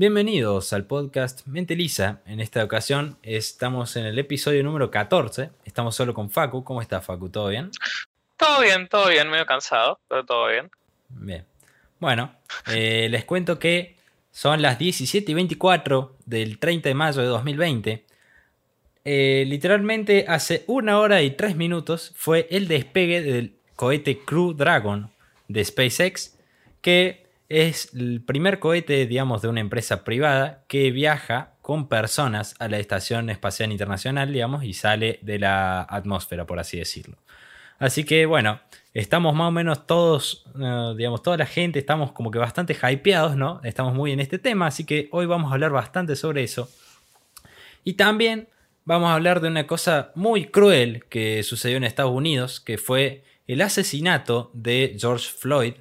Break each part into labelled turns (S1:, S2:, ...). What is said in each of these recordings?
S1: Bienvenidos al podcast Mente Lisa. En esta ocasión estamos en el episodio número 14. Estamos solo con Facu. ¿Cómo está Facu? ¿Todo bien?
S2: Todo bien, todo bien. Medio cansado, pero todo bien.
S1: Bien. Bueno, eh, les cuento que son las 17 y 24 del 30 de mayo de 2020. Eh, literalmente hace una hora y tres minutos fue el despegue del cohete Crew Dragon de SpaceX, que es el primer cohete, digamos, de una empresa privada que viaja con personas a la Estación Espacial Internacional, digamos, y sale de la atmósfera, por así decirlo. Así que bueno, estamos más o menos todos, eh, digamos, toda la gente, estamos como que bastante hypeados, ¿no? Estamos muy en este tema, así que hoy vamos a hablar bastante sobre eso. Y también vamos a hablar de una cosa muy cruel que sucedió en Estados Unidos, que fue el asesinato de George Floyd,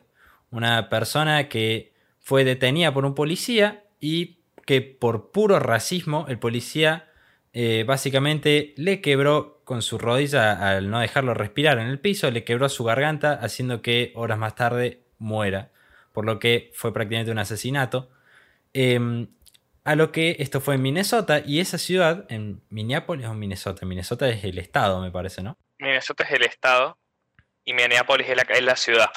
S1: una persona que fue detenida por un policía y que por puro racismo el policía eh, básicamente le quebró con su rodilla al no dejarlo respirar en el piso, le quebró su garganta haciendo que horas más tarde muera, por lo que fue prácticamente un asesinato. Em, a lo que esto fue en Minnesota y esa ciudad, en Minneapolis o Minnesota, Minnesota es el estado me parece, ¿no?
S2: Minnesota es el estado y Minneapolis es la ciudad.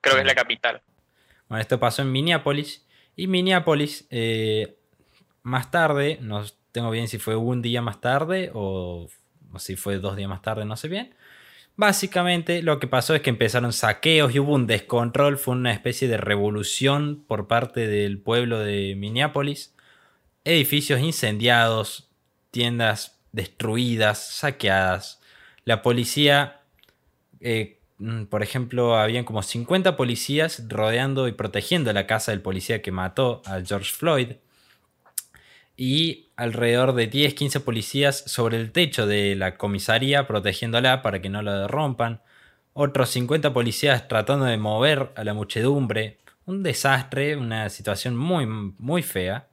S2: Creo que es la capital.
S1: Bueno, esto pasó en Minneapolis. Y Minneapolis, eh, más tarde, no tengo bien si fue un día más tarde o, si fue dos días más tarde, no sé bien. Básicamente lo que pasó es que empezaron saqueos y hubo un descontrol, fue una especie de revolución por parte del pueblo de Minneapolis. Edificios incendiados, tiendas destruidas, saqueadas. La policía eh, por ejemplo, habían como 50 policías rodeando y protegiendo la casa del policía que mató a George Floyd. Y alrededor de 10, 15 policías sobre el techo de la comisaría protegiéndola para que no la rompan. Otros 50 policías tratando de mover a la muchedumbre. Un desastre, una situación muy, muy fea.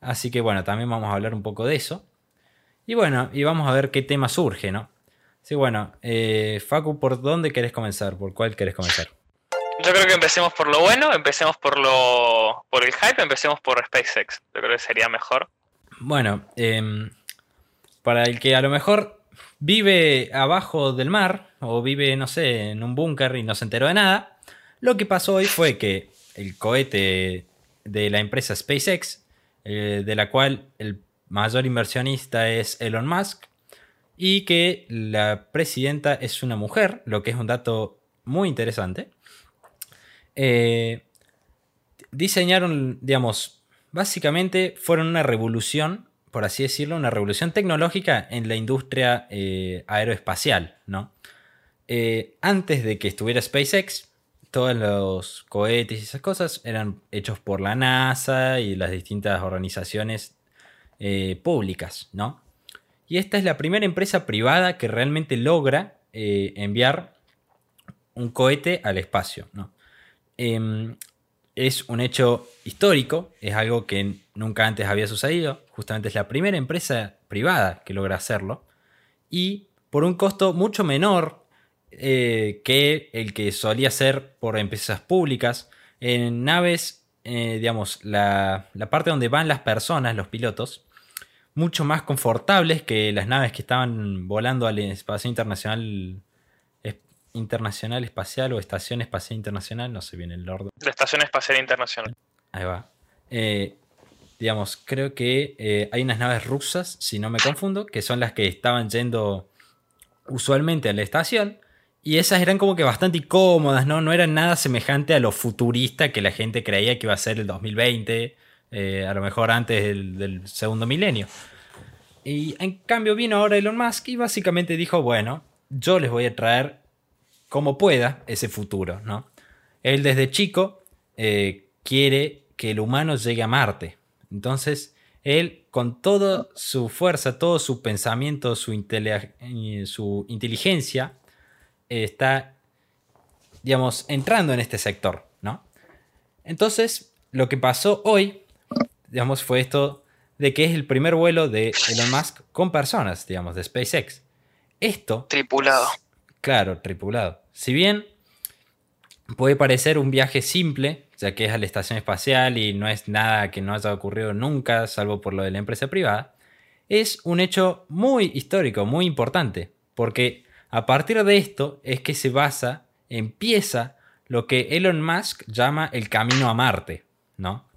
S1: Así que bueno, también vamos a hablar un poco de eso. Y bueno, y vamos a ver qué tema surge, ¿no? Sí, bueno, eh, Facu, ¿por dónde querés comenzar? ¿Por cuál querés comenzar?
S2: Yo creo que empecemos por lo bueno, empecemos por lo por el hype, empecemos por SpaceX. Yo creo que sería mejor.
S1: Bueno, em, para el que a lo mejor vive abajo del mar o vive, no sé, en un búnker y no se enteró de nada, lo que pasó hoy fue que el cohete de la empresa SpaceX, eh, de la cual el mayor inversionista es Elon Musk, y que la presidenta es una mujer, lo que es un dato muy interesante. Eh, diseñaron, digamos, básicamente fueron una revolución, por así decirlo, una revolución tecnológica en la industria eh, aeroespacial, ¿no? Eh, antes de que estuviera SpaceX, todos los cohetes y esas cosas eran hechos por la NASA y las distintas organizaciones públicas, ¿no? Y esta es la primera empresa privada que realmente logra eh, enviar un cohete al espacio. Em, es un hecho histórico, es algo que nunca antes había sucedido. Justamente es la primera empresa privada que logra hacerlo. Y por un costo mucho menor eh, que el que solía ser por empresas públicas. En naves, eh, digamos, la, la parte donde van las personas, los pilotos, mucho más confortables que las naves que estaban volando al espacio internacional internacional espacial o estación espacial internacional, no sé bien el orden.
S2: La estación espacial internacional.
S1: Ahí va. Eh, digamos, creo que eh, hay unas naves rusas, si no me confundo, que son las que estaban yendo usualmente a la estación. Y esas eran como que bastante incómodas, ¿no? No eran nada semejante a lo futurista que la gente creía que iba a ser el 2020 eh, a lo mejor antes del, segundo milenio. Y en cambio vino ahora Elon Musk y básicamente dijo, bueno, yo les voy a traer como pueda ese futuro, ¿no? Él desde chico eh, quiere que el humano llegue a Marte. Entonces, él con toda su fuerza, todo su pensamiento, su, su inteligencia, está, digamos, entrando en este sector, ¿no? Entonces, lo que pasó hoy digamos, fue esto de que es el primer vuelo de Elon Musk con personas, digamos, de SpaceX. Esto...
S2: Tripulado.
S1: Claro, tripulado. Si bien puede parecer un viaje simple, ya que es a la estación espacial y no es nada que no haya ocurrido nunca, salvo por lo de la empresa privada, es un hecho muy histórico, muy importante, porque a partir de esto es que se basa, empieza lo que Elon Musk llama el camino a Marte, ¿no?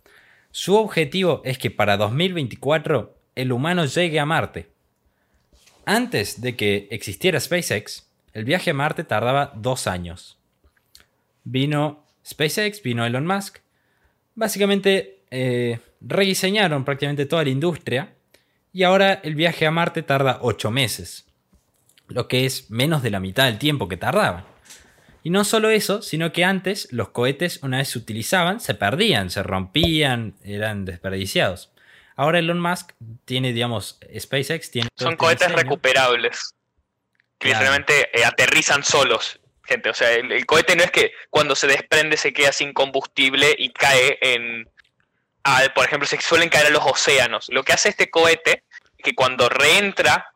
S1: Su objetivo es que para 2024 el humano llegue a Marte. Antes de que existiera SpaceX, el viaje a Marte tardaba dos años. Vino SpaceX, vino Elon Musk. Básicamente eh, rediseñaron prácticamente toda la industria y ahora el viaje a Marte tarda ocho meses, lo que es menos de la mitad del tiempo que tardaba. Y no solo eso, sino que antes los cohetes una vez se utilizaban, se perdían, se rompían, eran desperdiciados. Ahora Elon Musk tiene, digamos, SpaceX tiene...
S2: Son este cohetes recuperables. Que literalmente eh, aterrizan solos, gente. O sea, el, cohete no es que cuando se desprende se queda sin combustible y cae en... por ejemplo, se suelen caer a los océanos. Lo que hace este cohete, que cuando reentra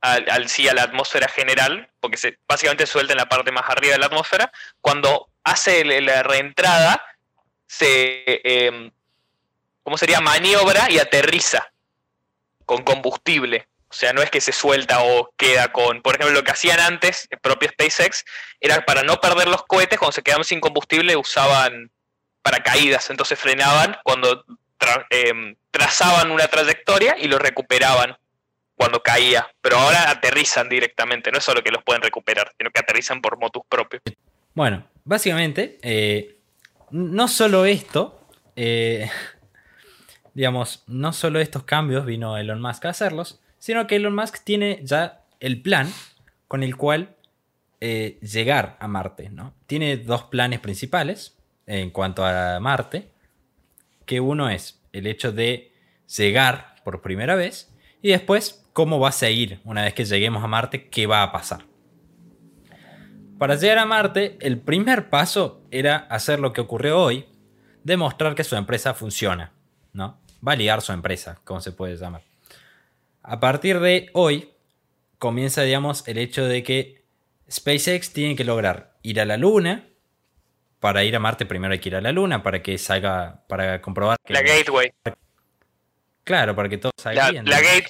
S2: al, sí, a la atmósfera general, porque se, básicamente suelta en la parte más arriba de la atmósfera, cuando hace la reentrada, se, eh, ¿cómo sería? Maniobra y aterriza con combustible. O sea, no es que se suelta o queda con. Por ejemplo, lo que hacían antes, el propio SpaceX, era para no perder los cohetes, cuando se quedaban sin combustible, usaban paracaídas. Entonces frenaban cuando em, trazaban una trayectoria y lo recuperaban cuando caía, pero ahora aterrizan directamente, no es solo que los pueden recuperar, sino que aterrizan por motus propios.
S1: Bueno, básicamente, eh, no solo esto, eh, digamos, no solo estos cambios vino Elon Musk a hacerlos, sino que Elon Musk tiene ya el plan con el cual eh, llegar a Marte, ¿no? Tiene dos planes principales en cuanto a Marte, que uno es el hecho de llegar por primera vez y después cómo va a seguir una vez que lleguemos a Marte, qué va a pasar. Para llegar a Marte, el primer paso era hacer lo que ocurrió hoy, demostrar que su empresa funciona, ¿no? Validar su empresa, como se puede llamar. A partir de hoy, comienza, digamos, el hecho de que SpaceX tiene que lograr ir a la Luna. Para ir a Marte primero hay que ir a la Luna para que salga, para comprobar que...
S2: La Gateway.
S1: Claro, para que todo salga
S2: bien. La, gate,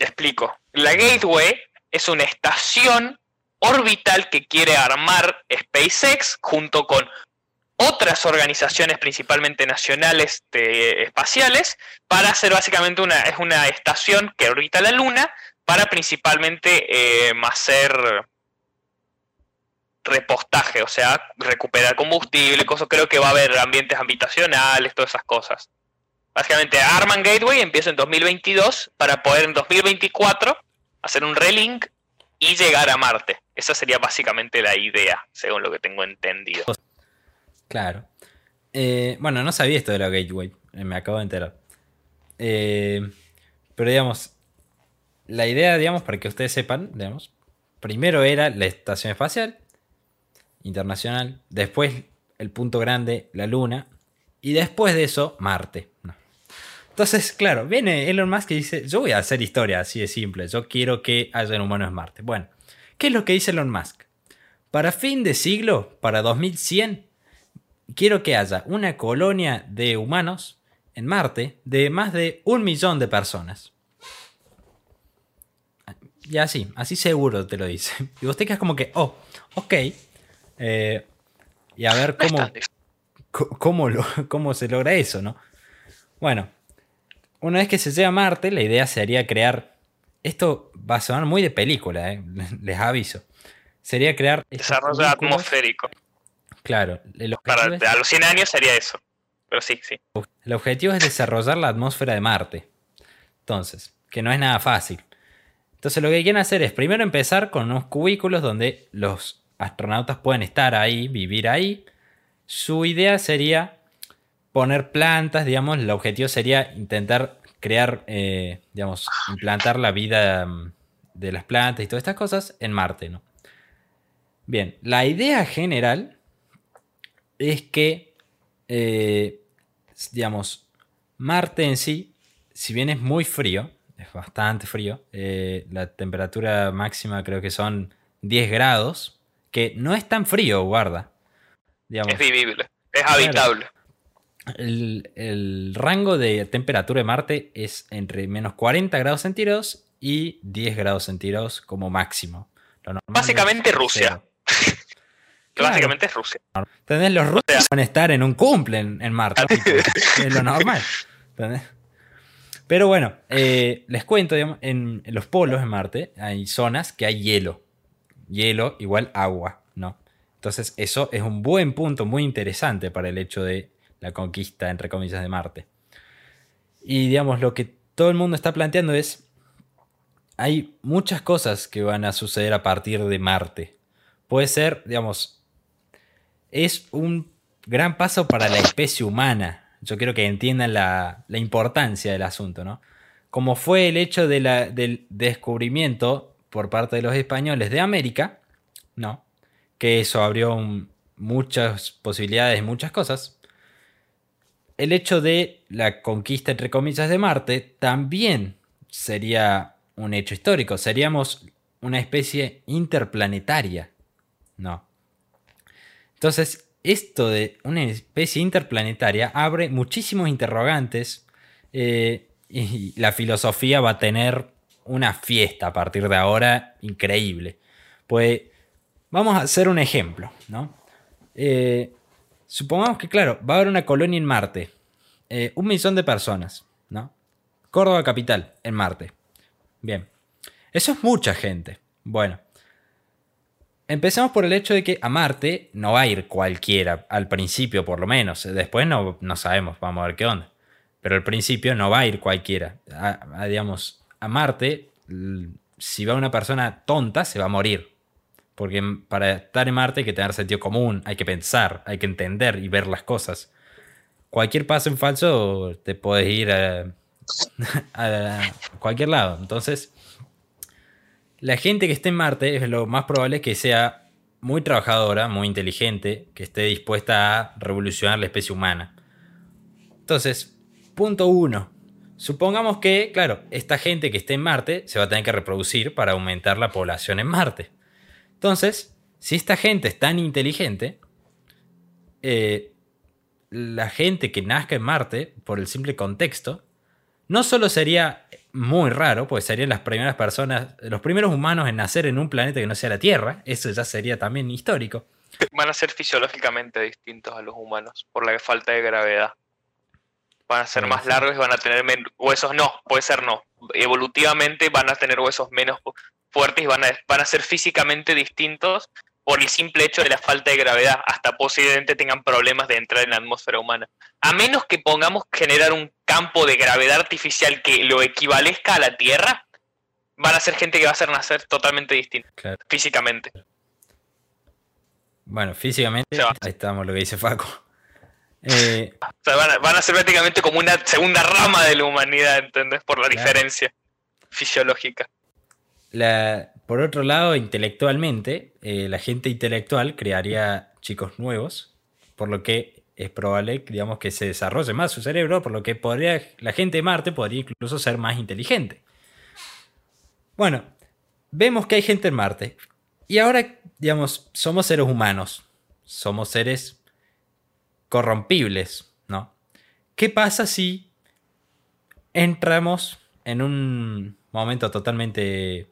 S2: te explico. La Gateway es una estación orbital que quiere armar SpaceX junto con otras organizaciones, principalmente nacionales espaciales, para hacer básicamente una, es una estación que orbita la Luna para principalmente eh, hacer repostaje, o sea, recuperar combustible, cosas, creo que va a haber ambientes habitacionales, todas esas cosas. Básicamente, Arman Gateway empieza en 2022 para poder en 2024 hacer un relink y llegar a Marte. Esa sería básicamente la idea, según lo que tengo entendido.
S1: Claro. Eh, bueno, no sabía esto de la Gateway, eh, me acabo de enterar. Eh, pero digamos, la idea, digamos, para que ustedes sepan, digamos, primero era la Estación Espacial Internacional, después el punto grande, la Luna, y después de eso, Marte. Entonces, claro, viene Elon Musk y dice, yo voy a hacer historia así de simple, yo quiero que haya humanos en Marte. Bueno, ¿qué es lo que dice Elon Musk? Para fin de siglo, para 2100, quiero que haya una colonia de humanos en Marte de más de un millón de personas. Y así, así seguro te lo dice. Y vos te quedas como que, oh, ok. Eh, y a ver cómo, cómo, cómo se logra eso, ¿no? Bueno, una vez que se llega a Marte, la idea sería crear. Esto va a sonar muy de película, eh, les aviso. Sería crear.
S2: Desarrollo atmosférico.
S1: Claro.
S2: Para a los 100 años sería eso. Pero sí, sí.
S1: El objetivo es desarrollar la atmósfera de Marte. Entonces, que no es nada fácil. Entonces, lo que quieren hacer es primero empezar con unos cubículos donde los astronautas pueden estar ahí, vivir ahí. Su idea sería poner plantas, digamos, el objetivo sería intentar crear, eh, digamos, implantar la vida mm, de las plantas y todas estas cosas en Marte, ¿no? Bien, la idea general es que, eh, digamos, Marte en sí, si bien es muy frío, es bastante frío, eh, la temperatura máxima creo que son 10 grados, que no es tan frío, guarda.
S2: Es vivible. Es habitable.
S1: El, el rango de temperatura de Marte es entre menos 40 grados centígrados y 10 grados centígrados como máximo.
S2: Básicamente
S1: es
S2: Rusia.
S1: Claro.
S2: básicamente es Rusia.
S1: ¿Entendés? Los rusos
S2: sea-
S1: van a estar en un cumple en, en Marte. es lo normal. ¿entendés? Pero bueno, eh, les cuento, digamos, en, en los polos de Marte hay zonas que hay hielo. Hielo igual agua. Entonces eso es un buen punto muy interesante para el hecho de la conquista, entre comillas, de Marte. Y digamos, lo que todo el mundo está planteando es, hay muchas cosas que van a suceder a partir de Marte. Puede ser, digamos, es un gran paso para la especie humana. Yo quiero que entiendan la, la importancia del asunto, ¿no? Como fue el hecho de la- del descubrimiento por parte de los españoles de América, ¿no? Que eso abrió muchas posibilidades muchas cosas. El hecho de la conquista, entre comillas, de Marte también sería un hecho histórico. Seríamos una especie interplanetaria, ¿no? Entonces, esto de una especie interplanetaria abre muchísimos interrogantes eh, y la filosofía va a tener una fiesta a partir de ahora increíble. Pues vamos a hacer un ejemplo, ¿no? Eh, supongamos que, claro, va a haber una colonia en Marte, eh, un millón de personas, ¿no? Córdoba capital, en Marte. Bien, eso es mucha gente. Bueno, Empecemos por el hecho de que a Marte no va a ir cualquiera, al principio por lo menos. Después no, no sabemos, vamos a ver qué onda. Pero al principio no va a ir cualquiera. Digamos, a Marte, si va una persona tonta, se va a morir. Porque para estar en Marte hay que tener sentido común, hay que pensar, hay que entender y ver las cosas. Cualquier paso en falso te puedes ir a, a cualquier lado. Entonces, la gente que esté en Marte es lo más probable que sea muy trabajadora, muy inteligente, que esté dispuesta a revolucionar la especie humana. Entonces, punto uno. Supongamos que, claro, esta gente que esté en Marte se va a tener que reproducir para aumentar la población en Marte. Entonces, si esta gente es tan inteligente, eh, la gente que nazca en Marte, por el simple contexto, no solo sería muy raro, pues serían las primeras personas, los primeros humanos en nacer en un planeta que no sea la Tierra, eso ya sería también histórico.
S2: Van a ser fisiológicamente distintos a los humanos por la falta de gravedad. Van a ser más largos y van a tener huesos. No, puede ser no. Evolutivamente van a tener huesos menos fuertes y van a, van a ser físicamente distintos por el simple hecho de la falta de gravedad. Hasta posiblemente tengan problemas de entrar en la atmósfera humana. A menos que pongamos generar un campo de gravedad artificial que lo equivalezca a la Tierra, van a ser gente que va a ser nacer totalmente distinta
S1: Claro.
S2: físicamente.
S1: Bueno, físicamente, ahí estamos lo que dice Faco. Eh,
S2: O sea, van a, van a ser prácticamente como una segunda rama de la humanidad, ¿entendés? Por la
S1: Claro.
S2: diferencia fisiológica.
S1: Por otro lado, intelectualmente, eh, la gente intelectual crearía chicos nuevos, por lo que es probable, digamos, que se desarrolle más su cerebro, por lo que podría, la gente de Marte podría incluso ser más inteligente. Bueno, vemos que hay gente en Marte. Y ahora, digamos, somos seres humanos. Somos seres corrompibles, ¿no? ¿Qué pasa si entramos en un momento totalmente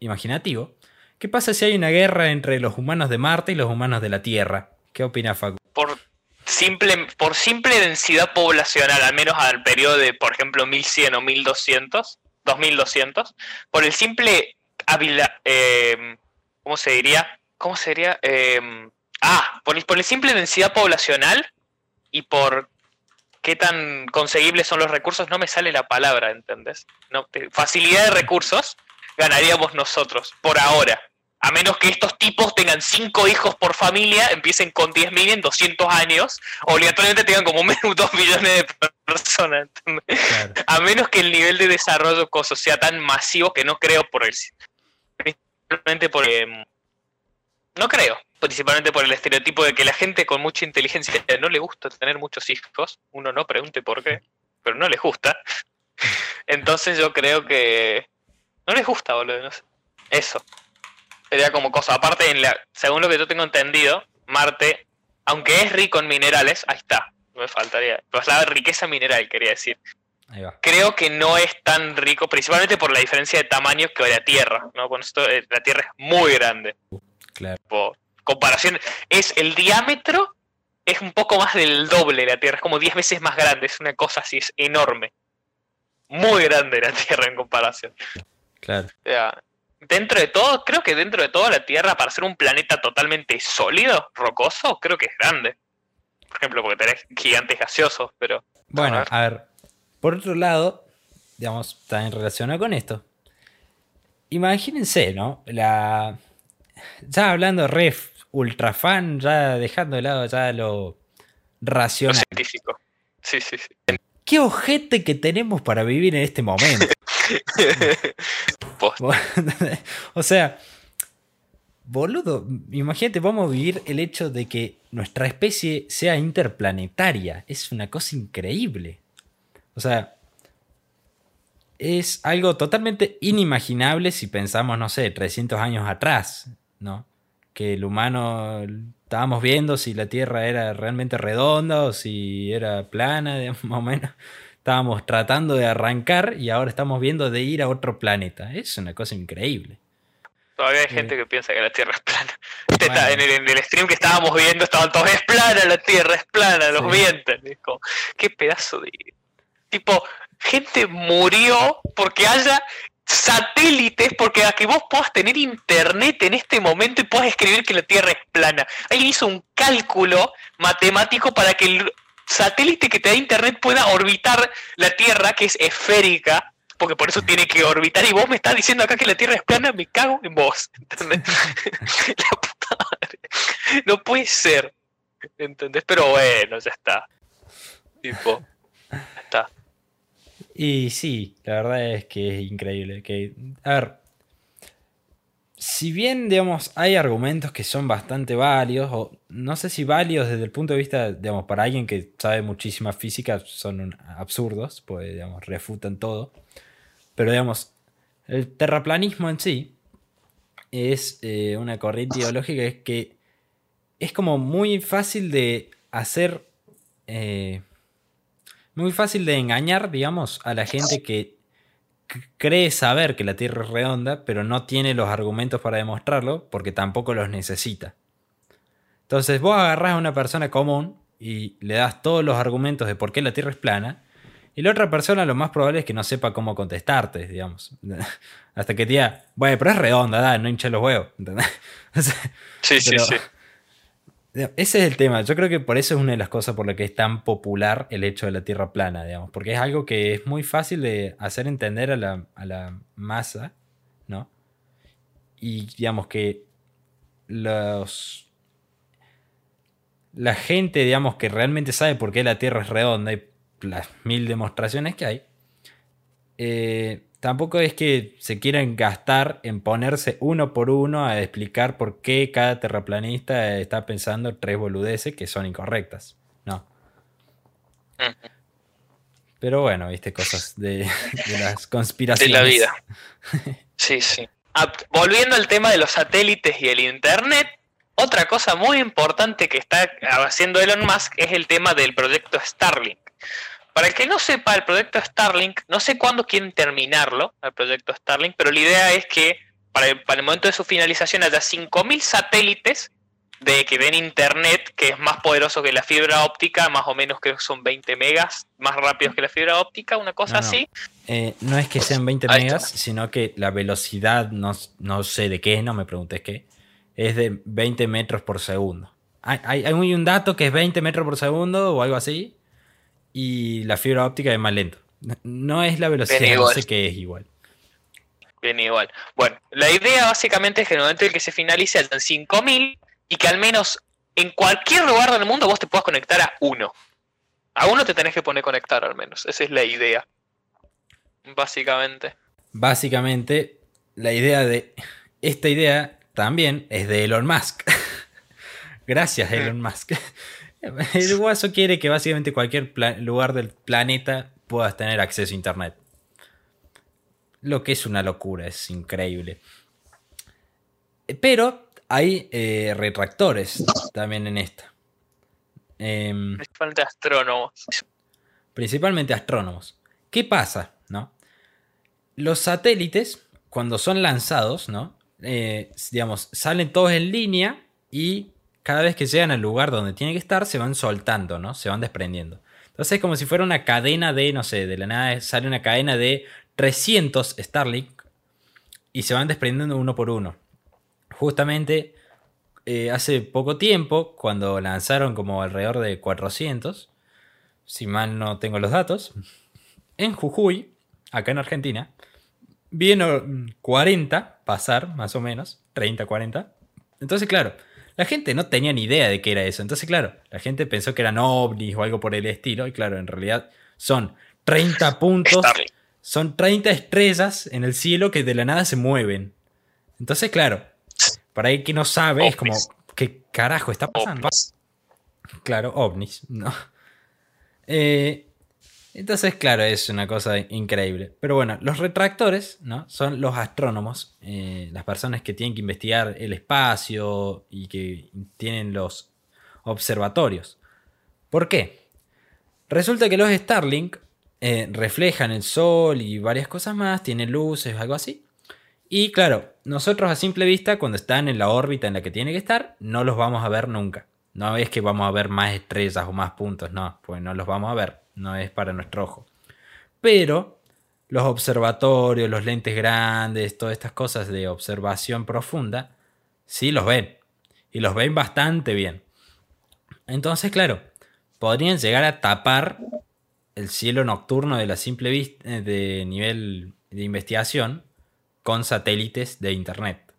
S1: imaginativo? ¿Qué pasa si hay una guerra entre los humanos de Marte y los humanos de la Tierra? ¿Qué opina Facu?
S2: Por simple, por simple densidad poblacional, al menos al periodo de, por ejemplo, 1100 o 1200, 2200, por el simple habila- eh, ¿cómo se diría? ¿Cómo sería? Eh, ah, por el, simple densidad poblacional y por qué tan conseguibles son los recursos, no me sale la palabra, ¿entendés? No, facilidad de recursos, ganaríamos nosotros, por ahora. A menos que estos tipos tengan cinco hijos por familia, empiecen con 10.000 en 200 años, obligatoriamente tengan como menos 2 millones de personas. A menos que el nivel de desarrollo coso sea tan masivo que no creo por el. Principalmente por. em, no creo. Principalmente por el estereotipo de que la gente con mucha inteligencia no le gusta tener muchos hijos. Uno no pregunte por qué, pero no les gusta. Entonces yo creo que. No les gusta, boludo. no sé. Eso. Sería como cosa. Aparte, en la, según lo que yo tengo entendido, Marte aunque es rico en minerales, ahí está, me faltaría. Pues la riqueza mineral, quería decir.
S1: Ahí va.
S2: Creo que no es tan rico, principalmente por la diferencia de tamaño que la Tierra, ¿no? Con esto, eh, la Tierra es muy grande.
S1: Claro.
S2: Por comparación, es el diámetro es un poco más del doble la Tierra, es como 10 veces más grande, es una cosa así, es enorme. Muy grande la Tierra en comparación.
S1: Claro.
S2: O sea, dentro de todo, creo que dentro de todo la Tierra, para ser un planeta totalmente sólido, rocoso, creo que es grande. Por ejemplo, porque tenés gigantes gaseosos, pero.
S1: Bueno,
S2: A ver.
S1: a ver. Por otro lado, digamos, en relación con esto. Imagínense, ¿no? La. Ya hablando ref, ultra fan, ya dejando de lado ya lo
S2: Lo
S1: racional.
S2: científico. Sí, sí, sí.
S1: ¿Qué ojete que tenemos para vivir en este momento? O sea, boludo, imagínate, vamos a vivir el hecho de que nuestra especie sea interplanetaria. Es una cosa increíble. O sea, es algo totalmente inimaginable si pensamos, no sé, 300 años atrás, ¿no? Que el humano estábamos viendo si la Tierra era realmente redonda o si era plana, más o menos. Estábamos tratando de arrancar y ahora estamos viendo de ir a otro planeta. Es una cosa increíble.
S2: Todavía hay
S1: Sí.
S2: gente que piensa que la Tierra es plana.
S1: Bueno.
S2: en, el, en el stream que estábamos viendo estaban todos, es plana la Tierra, es plana, los
S1: Sí.
S2: mienten. Es como, qué pedazo de... Tipo, gente murió porque haya satélites, porque a que vos puedas tener internet en este momento y puedas escribir que la Tierra es plana. Alguien hizo un cálculo matemático para que el satélite que te da internet pueda orbitar la Tierra, que es esférica, porque por eso tiene que orbitar, y vos me estás diciendo acá que la Tierra es plana, me cago en vos. ¿entendés? la puta madre. No puede ser. ¿Entendés? Pero bueno, ya está. Tipo, ya está.
S1: Y sí, la verdad es que es increíble. Que, a ver, si bien, digamos, hay argumentos que son bastante válidos, o no sé si válidos desde el punto de vista, digamos, para alguien que sabe muchísima física, son absurdos, pues, digamos, refutan todo. Pero, digamos, el terraplanismo en sí es eh, una corriente ideológica es que es como muy fácil de hacer... eh, muy fácil de engañar, digamos, a la gente que cree saber que la Tierra es redonda, pero no tiene los argumentos para demostrarlo, porque tampoco los necesita. Entonces vos agarrás a una persona común y le das todos los argumentos de por qué la Tierra es plana, y la otra persona lo más probable es que no sepa cómo contestarte, digamos. Hasta que te diga, bueno, pero es redonda, da, no hincha los huevos.
S2: Sí, sí,
S1: Pero-
S2: sí.
S1: Ese es el tema. Yo creo que por eso es una de las cosas por las que es tan popular el hecho de la Tierra plana, digamos. Porque es algo que es muy fácil de hacer entender a la, a la masa, ¿no? Y digamos que los. La gente, digamos, que realmente sabe por qué la Tierra es redonda y las mil demostraciones que hay, eh, tampoco es que se quieran gastar en ponerse uno por uno a explicar por qué cada terraplanista está pensando tres boludeces que son incorrectas. No. Pero bueno, viste, cosas de, de las
S2: De
S1: conspiraciones.
S2: la vida. Sí, sí. Ah, volviendo al tema de los satélites y el internet, otra cosa muy importante que está haciendo Elon Musk es el tema del proyecto Starlink. Para el que no sepa, el proyecto Starlink, no sé cuándo quieren terminarlo, el proyecto Starlink, pero la idea es que para el, para el momento de su finalización haya 5.000 satélites de que den internet, que es más poderoso que la fibra óptica, más o menos creo que son 20 megas, más rápidos que la fibra óptica, una cosa
S1: No, no.
S2: así.
S1: Eh, no es que sean 20
S2: Ahí
S1: megas,
S2: está.
S1: sino que la velocidad, no, no sé de qué, no me preguntes qué, es de 20 metros por segundo. Hay, hay, hay un dato que es 20 metros por segundo o algo así, y la fibra óptica es más lento. No es la velocidad, no sé qué es igual.
S2: Bien, igual. Bueno, la idea básicamente es que en el momento en que se finalice hayan 5000 y que al menos en cualquier lugar del mundo vos te puedas conectar a uno. A uno te tenés que poner conectar al menos. Esa es la idea. Básicamente.
S1: Básicamente, la idea de. Esta idea también es de Elon Musk. Gracias, Elon Musk. El guaso quiere que básicamente cualquier lugar del planeta puedas tener acceso a internet. Lo que es una locura, es increíble. Pero hay eh, retractores también en esta. Em,
S2: Principalmente astrónomos.
S1: principalmente astrónomos. ¿Qué pasa? ¿No? Los satélites, cuando son lanzados, ¿no? Eh, digamos, salen todos en línea y cada vez que llegan al lugar donde tienen que estar, se van soltando, ¿no? Se van desprendiendo. Entonces es como si fuera una cadena de, no sé, de la nada sale una cadena de 300 Starlink y se van desprendiendo uno por uno. Justamente eh, hace poco tiempo, cuando lanzaron como alrededor de 400, si mal no tengo los datos, en Jujuy, acá en Argentina, vieron 40 pasar, más o menos, 30, 40. Entonces, claro, la gente no tenía ni idea de qué era eso. Entonces, claro, la gente pensó que eran ovnis o algo por el estilo. Y claro, en realidad son 30 puntos, son 30 estrellas en el cielo que de la nada se mueven. Entonces, claro, para el que no sabe, es como. ¿qué carajo está pasando?
S2: Ovnis.
S1: Claro, ovnis, ¿no? Eh, entonces, claro, es una cosa increíble. Pero bueno, los retractores, ¿no? Son los astrónomos, eh, las personas que tienen que investigar el espacio y que tienen los observatorios. ¿Por qué? Resulta que los Starlink eh, reflejan el sol y varias cosas más, tienen luces, algo así. Y claro, nosotros a simple vista, cuando están en la órbita en la que tiene que estar, no los vamos a ver nunca. No es que vamos a ver más estrellas o más puntos, no, pues no los vamos a ver, no es para nuestro ojo. Pero los observatorios, los lentes grandes, todas estas cosas de observación profunda, sí los ven. Y los ven bastante bien. Entonces, claro, podrían llegar a tapar el cielo nocturno de la simple vista de nivel de investigación con satélites de internet.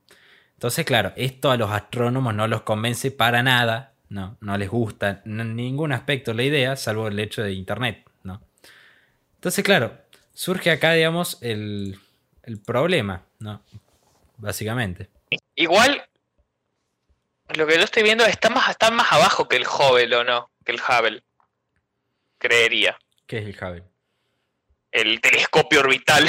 S1: Entonces, claro, esto a los astrónomos no los convence para nada, no, no les gusta en ningún aspecto la idea, salvo el hecho de internet, ¿no? Entonces, claro, surge acá, digamos, el, el problema, ¿no? Básicamente.
S2: Igual, lo que yo estoy viendo está más, está más abajo que el Hubble, ¿o no? Que el Hubble. Creería.
S1: ¿Qué es el Hubble?
S2: El telescopio orbital.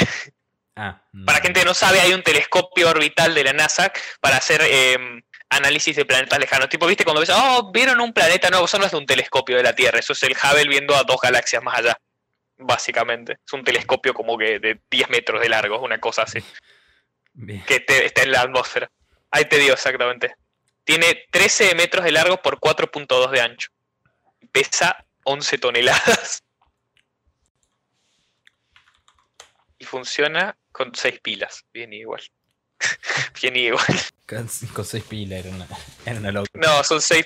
S1: Ah, no.
S2: Para gente que no sabe, hay un telescopio orbital de la NASA para hacer eh, análisis de planetas lejanos. Tipo, viste, cuando ves, oh, vieron un planeta nuevo, eso no es de un telescopio de la Tierra, eso es el Hubble viendo a dos galaxias más allá. Básicamente. Es un telescopio como que de 10 metros de largo, una cosa así.
S1: Bien.
S2: que te- está en la atmósfera. Ahí te digo exactamente. Tiene 13 metros de largo por 4.2 de ancho. Pesa 11 toneladas. Y funciona con 6 pilas. Bien igual. Bien igual.
S1: Con, con seis pilas era una, era una locura.
S2: No, son 6.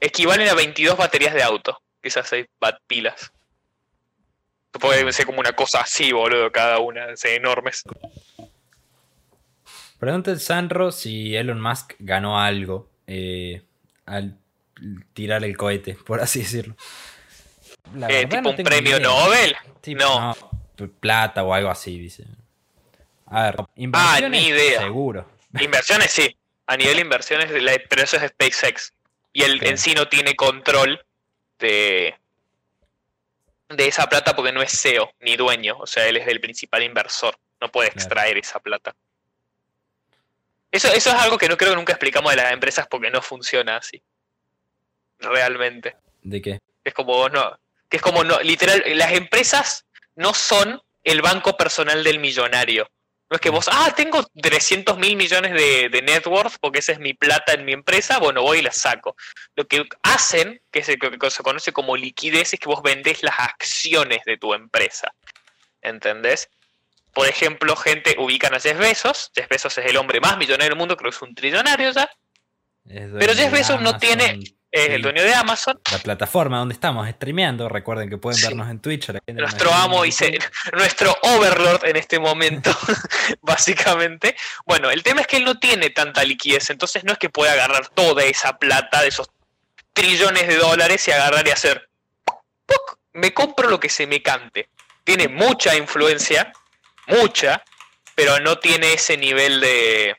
S2: Equivalen a 22 baterías de auto. Esas 6 pilas. Supongo que debe ser como una cosa así, boludo, cada una. enormes.
S1: Pregunta el Sanro si Elon Musk ganó algo eh, al tirar el cohete, por así decirlo.
S2: Eh, tipo
S1: no
S2: un premio
S1: idea.
S2: Nobel.
S1: Tipo,
S2: no.
S1: p- plata o algo así, dice. A ver, inversiones,
S2: ni idea.
S1: seguro.
S2: Inversiones sí. A nivel de inversiones, la- pero eso es SpaceX. Y él en sí no tiene control de, de esa plata porque no es CEO ni dueño. O sea, él es el principal inversor. No puede
S1: Claro.
S2: extraer esa plata. Eso, eso es algo que no creo que nunca explicamos de las empresas porque no funciona así. Realmente.
S1: ¿De qué?
S2: Es como vos no. Que es como no. Literal, las empresas no son el banco personal del millonario. No es que vos, ah, tengo 300 mil millones de, de net worth porque esa es mi plata en mi empresa, bueno, voy y la saco. Lo que hacen, que, es el que se conoce como liquidez, es que vos vendés las acciones de tu empresa. ¿Entendés? Por ejemplo, gente ubican a Jeff Bezos. Jeff Bezos es el hombre más millonario del mundo, creo que es un trillonario ya. Pero Jeff Bezos no tiene- Es
S1: sí,
S2: el dueño de Amazon.
S1: La plataforma donde estamos streameando. Recuerden que pueden
S2: Sí.
S1: vernos en Twitch.
S2: nuestro amo y se- nuestro overlord en este momento, básicamente. Bueno, el tema es que él no tiene tanta liquidez, entonces no es que pueda agarrar toda esa plata de esos trillones de dólares y agarrar y hacer, ¡puc! me compro lo que se me cante. Tiene mucha influencia, mucha, pero no tiene ese nivel de,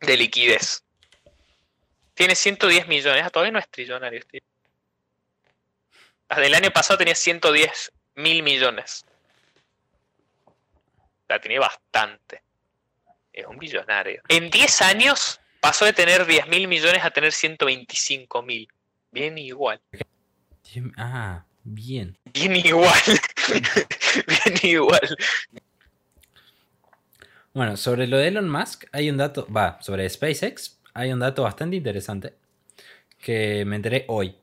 S2: de liquidez. Tiene 110 millones, ah, todavía no es trillonario. este. Hasta el año pasado tenía 110 mil millones. O sea, tiene bastante. Es un billonario. En 10 años pasó de tener 10 mil millones a tener 125 mil. Bien igual.
S1: Ah, bien.
S2: Bien igual. bien igual.
S1: Bueno, sobre lo de Elon Musk hay un dato, va, sobre SpaceX hay un dato bastante interesante que me enteré hoy.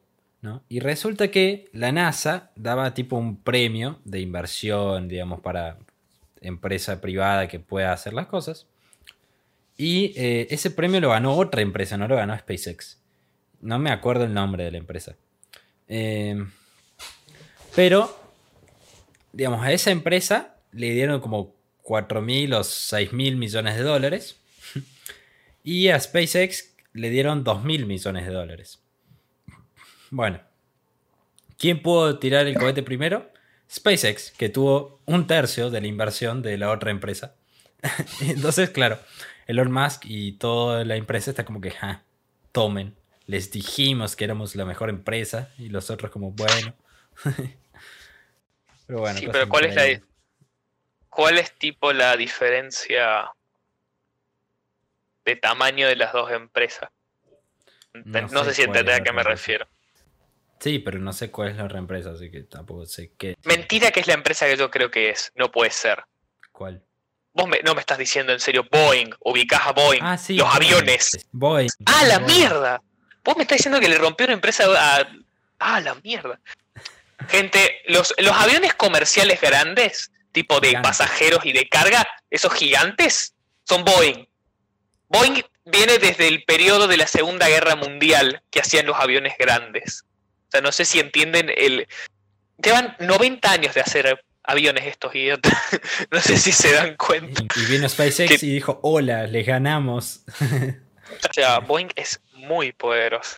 S1: ¿no? Y resulta que la NASA daba tipo un premio de inversión, digamos, para empresa privada que pueda hacer las cosas. Y eh, ese premio lo ganó otra empresa, no lo ganó SpaceX. No me acuerdo el nombre de la empresa. Em, pero, digamos, a esa empresa le dieron como 4 mil o 6 mil millones de dólares. Y a SpaceX le dieron 2 mil millones de dólares. Bueno, ¿quién pudo tirar el cohete primero? SpaceX, que tuvo un tercio de la inversión de la otra empresa. Entonces, claro, Elon Musk y toda la empresa está como que, ja, tomen. Les dijimos que éramos la mejor empresa y los otros como, bueno.
S2: pero bueno. Sí, pero ¿cuál es la cuál es tipo la diferencia de tamaño de las dos empresas? No, sé, si entendés a qué me refiero.
S1: Sí, pero no sé cuál es la otra empresa, así que tampoco sé qué.
S2: Mentira que es la empresa que yo creo que es. No puede ser.
S1: ¿Cuál?
S2: Vos no me estás diciendo en serio Boeing, ubicás a Boeing, ah, sí, los aviones.
S1: Boeing.
S2: ¡Ah, la mierda! Vos me estás diciendo que le rompió una empresa a... ¡Ah, la mierda! Gente, los, los aviones comerciales grandes, tipo de pasajeros y de carga, esos gigantes, son Boeing. Boeing viene desde el periodo de la Segunda Guerra Mundial que hacían los aviones grandes. O sea, no sé si entienden el... Llevan 90 años de hacer aviones estos idiotas. no sé si se dan cuenta.
S1: Y vino SpaceX y dijo, hola, les ganamos.
S2: o sea, Boeing es muy poderoso.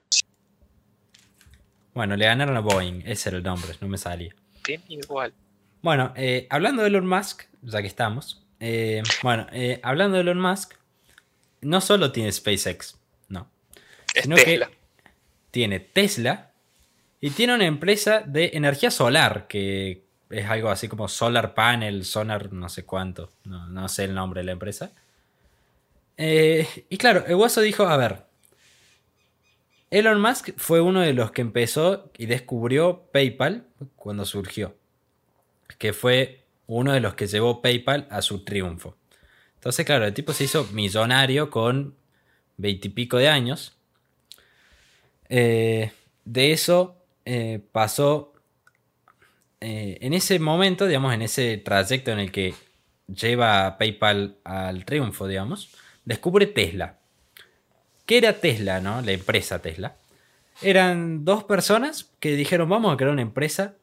S1: Bueno, le ganaron a Boeing, ese era el nombre, no me salía.
S2: Igual.
S1: Bueno, eh, hablando de Elon Musk, ya que estamos. Eh, bueno, eh, hablando de Elon Musk, no solo tiene SpaceX, no. sino que tiene Tesla y tiene una empresa de energía solar que es algo así como Solar Panel, Sonar, no sé cuánto, no, sé el nombre de la empresa. Eh, y claro, el guaso dijo, a ver, Elon Musk fue uno de los que empezó y descubrió PayPal cuando surgió, que fue uno de los que llevó PayPal a su triunfo. Entonces, claro, el tipo se hizo millonario con veintipico de años. Eh, de eso eh, pasó eh, en ese momento, digamos, en ese trayecto en el que lleva PayPal al triunfo, digamos, descubre Tesla. ¿Qué era Tesla, no? La empresa Tesla. Eran dos personas que dijeron, vamos a crear una empresa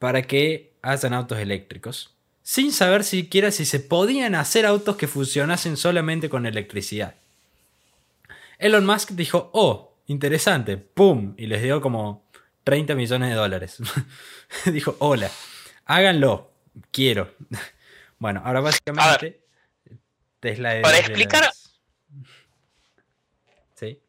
S1: para que hayan autos eléctricos. Sin saber siquiera si se podían hacer autos que funcionasen solamente con electricidad. Elon Musk dijo, oh, interesante, ¡pum! Y les dio como 30 millones de dólares. Dijo, hola, háganlo, quiero. Bueno, ahora básicamente
S2: Tesla Para explicar...
S1: ¿Sí?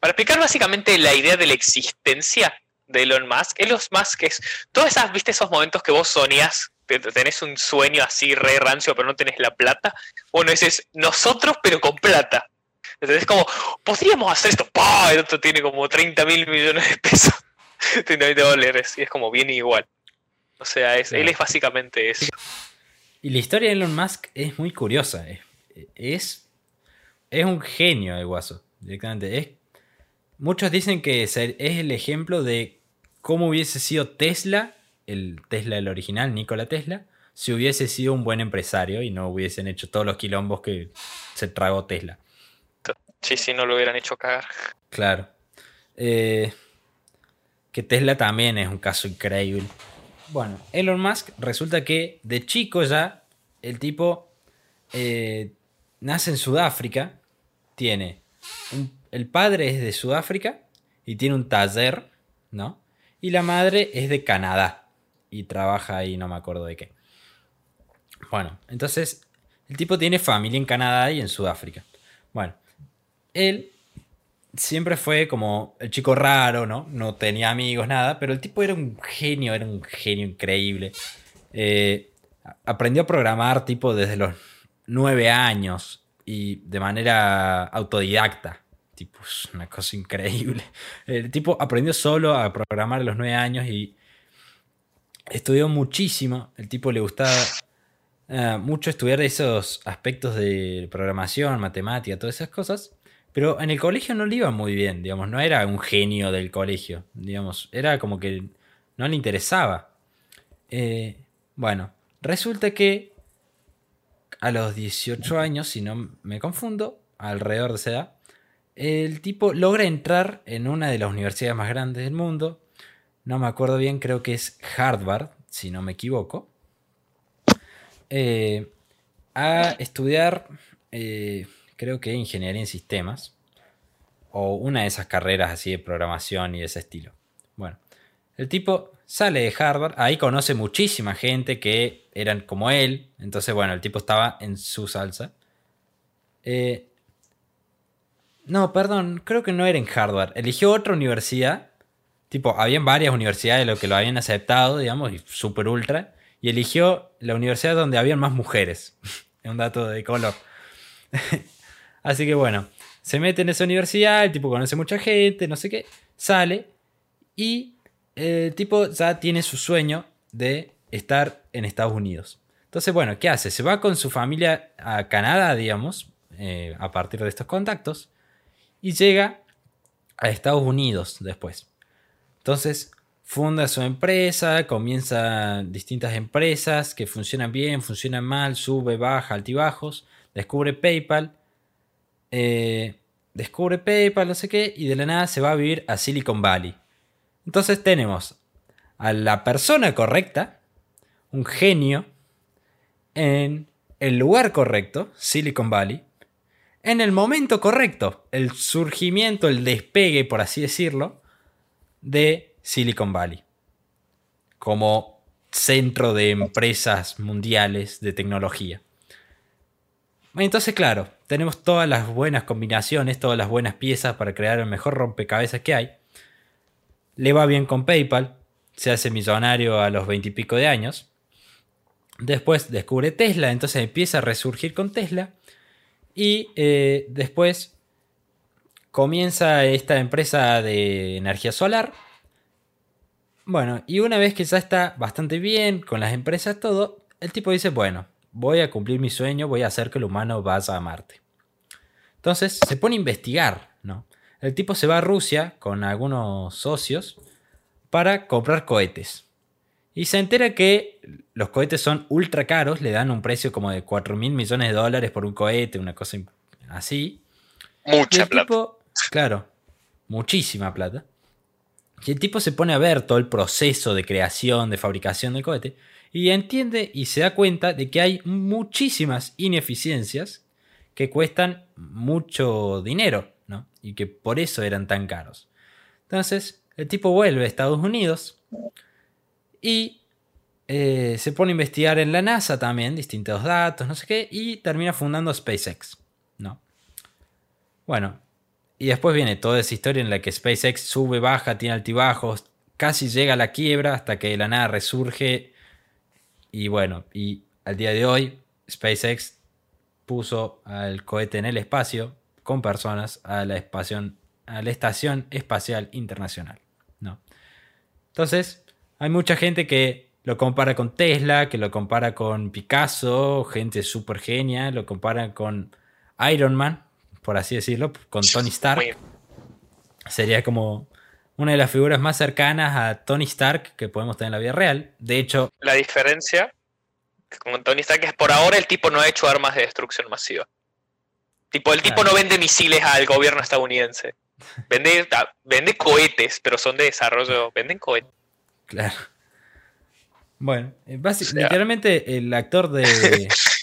S2: Para explicar básicamente la idea de la existencia de Elon Musk, Elon Musk es... Todas esas, viste, esos momentos que vos soñás, tenés un sueño así re rancio, pero no tenés la plata. Bueno, ese es nosotros, pero con plata. Entonces es como, podríamos hacer esto, ¡pah! El otro tiene como 30 mil millones de pesos. de dólares y es como bien igual. O sea, es, él es básicamente eso.
S1: Y la historia de Elon Musk es muy curiosa. Es, es, un genio el guaso, directamente. Es, muchos dicen que es el ejemplo de cómo hubiese sido Tesla, el Tesla el original, Nikola Tesla, si hubiese sido un buen empresario y no hubiesen hecho todos los quilombos que se tragó Tesla.
S2: Sí, sí, no lo hubieran hecho cagar.
S1: Claro. Eh, que Tesla también es un caso increíble. Bueno, Elon Musk resulta que de chico ya el tipo eh, nace en Sudáfrica, tiene el padre es de Sudáfrica y tiene un taller, ¿no? Y la madre es de Canadá y trabaja ahí, no me acuerdo de qué. Bueno, entonces el tipo tiene familia en Canadá y en Sudáfrica. Bueno, él siempre fue como el chico raro, ¿no? No tenía amigos, nada, pero el tipo era un genio, era un genio increíble. Eh, aprendió a programar tipo desde los nueve años. y de manera autodidacta. Tipo, es una cosa increíble. El tipo aprendió solo a programar a los nueve años y estudió muchísimo. El tipo le gustaba eh, mucho estudiar esos aspectos de programación, matemática, todas esas cosas. Pero en el colegio no le iba muy bien, digamos, no era un genio del colegio, digamos, era como que no le interesaba. Eh, bueno, resulta que a los 18 años, si no me confundo, alrededor de esa edad, el tipo logra entrar en una de las universidades más grandes del mundo. No me acuerdo bien, creo que es Harvard, si no me equivoco. Eh, a estudiar, eh, creo que ingeniería en sistemas. O una de esas carreras así de programación y de ese estilo. Bueno, el tipo sale de Harvard, ahí conoce muchísima gente que eran como él. Entonces, bueno, el tipo estaba en su salsa. Eh, no, perdón, creo que no era en Harvard. Eligió otra universidad. Tipo, habían varias universidades lo que lo habían aceptado, digamos, y super ultra. Y eligió la universidad donde habían más mujeres. es un dato de color. Así que bueno, se mete en esa universidad, el tipo conoce mucha gente, no sé qué, sale y el tipo ya tiene su sueño de estar en Estados Unidos. Entonces, bueno, ¿qué hace? Se va con su familia a Canadá, digamos, eh, a partir de estos contactos y llega a Estados Unidos después. Entonces funda su empresa, comienza distintas empresas que funcionan bien, funcionan mal, sube, baja, altibajos, descubre PayPal, eh, descubre PayPal, no sé qué, y de la nada se va a vivir a Silicon Valley. Entonces tenemos a la persona correcta, un genio, en el lugar correcto, Silicon Valley, en el momento correcto, el surgimiento, el despegue, por así decirlo, de Silicon Valley como centro de empresas mundiales de tecnología. Entonces, claro, tenemos todas las buenas combinaciones, todas las buenas piezas para crear el mejor rompecabezas que hay. Le va bien con PayPal, se hace millonario a los veintipico de años. Después descubre Tesla, entonces empieza a resurgir con Tesla. Y eh, después comienza esta empresa de energía solar. Bueno, y una vez que ya está bastante bien con las empresas, todo, el tipo dice, bueno, voy a cumplir mi sueño, voy a hacer que el humano vaya a Marte. Entonces se pone a investigar, ¿no? El tipo se va a Rusia con algunos socios para comprar cohetes. Y se entera que los cohetes son ultra caros, le dan un precio como de 4 mil millones de dólares por un cohete, una cosa así.
S2: Mucha plata.
S1: Claro, muchísima plata. Y el tipo se pone a ver todo el proceso de creación, de fabricación del cohete, y entiende y se da cuenta de que hay muchísimas ineficiencias que cuestan mucho dinero, ¿no? Y que por eso eran tan caros. Entonces, el tipo vuelve a Estados Unidos y eh, se pone a investigar en la NASA también, distintos datos, no sé qué, y termina fundando SpaceX. ¿no? Bueno, y después viene toda esa historia en la que SpaceX sube, baja, tiene altibajos, casi llega a la quiebra hasta que de la nada resurge. Y bueno, y al día de hoy, SpaceX puso al cohete en el espacio con personas a la, a la Estación Espacial Internacional. ¿no? Entonces, hay mucha gente que lo compara con Tesla, que lo compara con Picasso, gente súper genia, lo compara con Iron Man, por así decirlo, con Tony Stark. Sería como una de las figuras más cercanas a Tony Stark que podemos tener en la vida real. De hecho...
S2: La diferencia con Tony Stark es por ahora el tipo no ha hecho armas de destrucción masiva. Tipo, el tipo no vende misiles al gobierno estadounidense. Vende, vende cohetes, pero son de desarrollo. Venden cohetes.
S1: Claro. Bueno, eh, literalmente el actor de.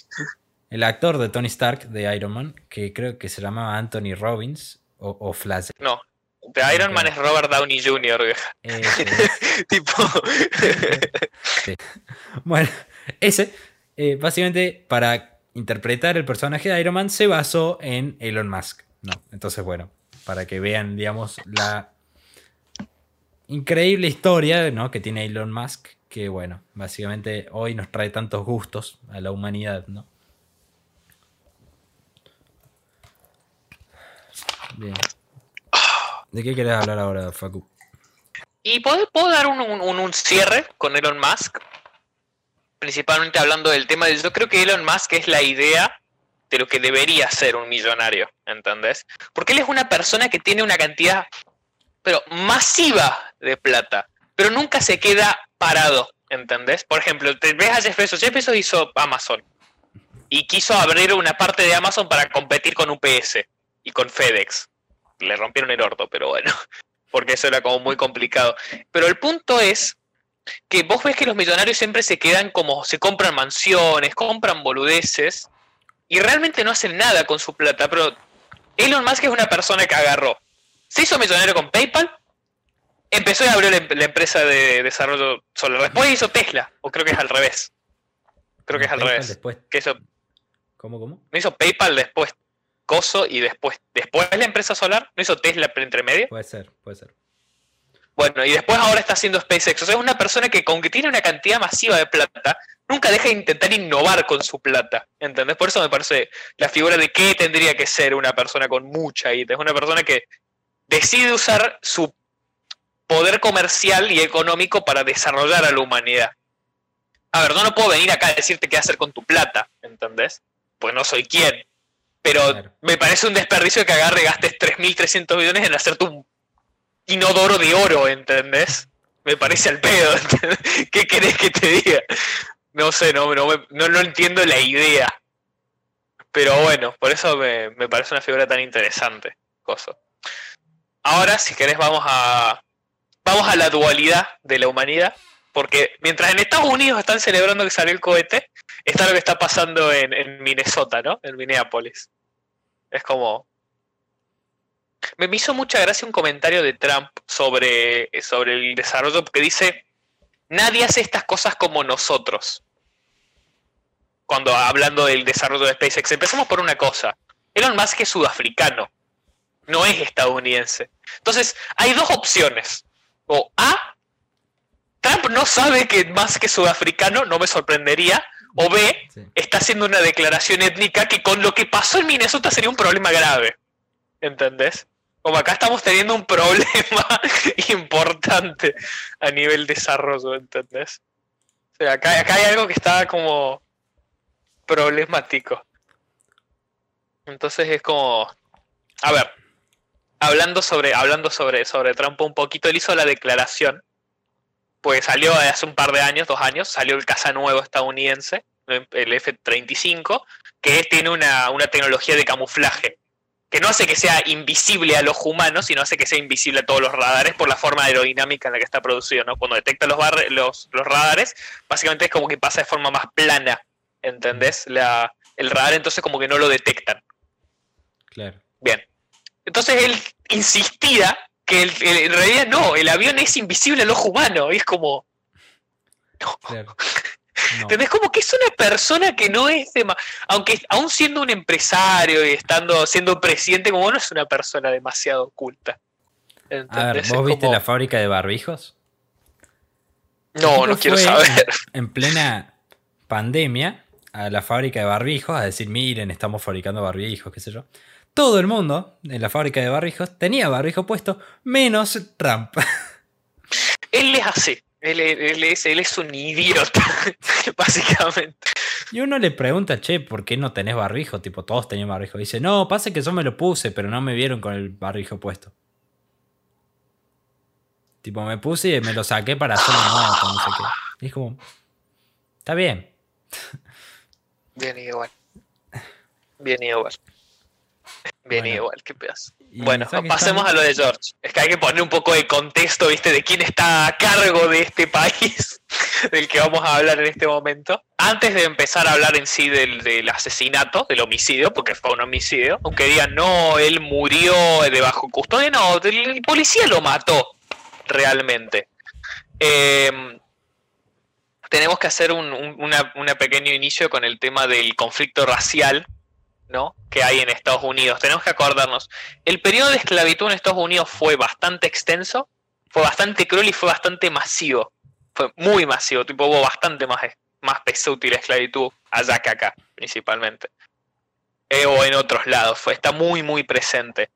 S1: el actor de Tony Stark de Iron Man, que creo que se llamaba Anthony Robbins o, Flash.
S2: No, de Iron Man es Robert Downey Jr. tipo.
S1: Bueno, ese, eh, básicamente, para interpretar el personaje de Iron Man, se basó en Elon Musk. ¿no? Entonces, bueno, para que vean, digamos, la increíble historia ¿no? que tiene Elon Musk, que bueno, básicamente hoy nos trae tantos gustos a la humanidad, ¿no? Bien. ¿De qué querés hablar ahora, Facu?
S2: Y puedo, puedo dar un, un- un- un cierre con Elon Musk, principalmente hablando del tema de... Yo creo que Elon Musk es la idea de lo que debería ser un millonario, ¿entendés? Porque él es una persona que tiene una cantidad, pero masiva de plata, pero nunca se queda parado, ¿entendés? Por ejemplo, te ves a Jeff Bezos, Jeff Bezos hizo Amazon y quiso abrir una parte de Amazon para competir con UPS y con FedEx. Le rompieron el orto, pero bueno, porque eso era como muy complicado. Pero el punto es que vos ves que los millonarios siempre se quedan como, se compran mansiones, compran boludeces y realmente no hacen nada con su plata. Pero Elon Musk es una persona que agarró, se hizo millonario con PayPal, empezó y abrió la, em- la empresa de desarrollo solar. Después hizo Tesla, o creo que es al revés. Creo que es al
S1: PayPal
S2: revés.
S1: Después,
S2: Que
S1: ¿Cómo, cómo?
S2: no hizo PayPal después Coso y después, después la empresa solar, no hizo Tesla entre medio.
S1: Puede ser, puede ser.
S2: Bueno, y después ahora está haciendo SpaceX. O sea, es una persona que, aunque tiene una cantidad masiva de plata, nunca deja de intentar innovar con su plata. ¿Entendés? Por eso me parece la figura de qué tendría que ser una persona con mucha guita. Es una persona que decide usar su poder comercial y económico para desarrollar a la humanidad. A ver, no, no puedo venir acá a decirte qué hacer con tu plata, ¿entendés? Pues no soy quien. Pero
S1: Claro.
S2: me parece un desperdicio que agarre gastes 3.300 millones en hacerte un inodoro de oro, ¿entendés? Me parece al pedo, ¿entendés? ¿Qué querés que te diga? No sé, no, no, no, no entiendo la idea. Pero bueno, por eso me, me parece una figura tan interesante. Coso. Ahora, si querés, vamos a. Vamos a la dualidad de la humanidad. Porque mientras en Estados Unidos están celebrando que salió el cohete, está lo que está pasando en, Minnesota, ¿no? En Minneapolis. Es como. Me me hizo mucha gracia un comentario de Trump sobre, sobre el desarrollo que dice, nadie hace estas cosas como nosotros. Cuando hablando del desarrollo de SpaceX, empezamos por una cosa. Elon Musk es sudafricano, no es estadounidense. Entonces, hay dos opciones. O A, Trump no sabe que Musk es sudafricano, no me sorprendería. O B,
S1: Sí.
S2: está haciendo una declaración étnica que con lo que pasó en Minnesota sería un problema grave. ¿Entendés? Como acá estamos teniendo un problema importante a nivel desarrollo, ¿entendés? O sea, acá, acá hay algo que está como problemático. Entonces es como. A ver. Hablando sobre, hablando sobre, sobre Trump un poquito, él hizo la declaración. Pues salió hace un par de años, dos años, salió el caza nuevo estadounidense, el F-35, que tiene una, una tecnología de camuflaje que no hace que sea invisible a los humanos, sino hace que sea invisible a todos los radares por la forma aerodinámica en la que está producido, ¿no? Cuando detecta los, los, los radares, básicamente es como que pasa de forma más plana, ¿entendés? La, el radar entonces como que no lo detectan.
S1: Claro.
S2: Bien. Entonces él insistía que el- el- en realidad no, el avión es invisible al ojo humano, y es como...
S1: Claro. No.
S2: ¿Entendés? Como que es una persona que no es de... Aunque aún siendo un empresario y estando siendo presidente, como no es una persona demasiado oculta.
S1: A ver,
S2: ¿Entendés?
S1: ¿vos viste la fábrica de barbijos?
S2: No, no quiero saber.
S1: En plena pandemia, a la fábrica de barbijos, a decir, miren, estamos fabricando barbijos, qué sé yo. Todo el mundo en la fábrica de barbijos tenía barbijo puesto, menos Trump.
S2: Él es así. Él, él es, él es un idiota, básicamente.
S1: Y uno le pregunta, che, ¿por qué no tenés barbijo? Tipo, todos tenían barbijo. Dice, no, pasa que yo me lo puse, pero no me vieron con el barbijo puesto. Tipo, me puse y me lo saqué para hacer una nota, no sé qué. Y es como, está bien.
S2: Bien igual. Bien igual. Bien
S1: Bueno.
S2: igual, qué pedazo.
S1: Y
S2: Bueno, pasemos a lo de George. Es que hay que poner un poco de contexto, ¿viste? De quién está a cargo de este país del que vamos a hablar en este momento. Antes de empezar a hablar en sí del, del asesinato, del homicidio, porque fue un homicidio, aunque digan, no, él murió de bajo custodia, no, el, el policía lo mató realmente. Eh, tenemos que hacer un, un una- una pequeño inicio con el tema del conflicto racial ¿no? que hay en Estados Unidos. Tenemos que acordarnos, el periodo de esclavitud en Estados Unidos fue bastante extenso, fue bastante cruel y fue bastante masivo. Fue muy masivo, tipo hubo bastante más, más pesuti la esclavitud allá que acá, principalmente. Eh, o en otros lados, está muy, muy presente.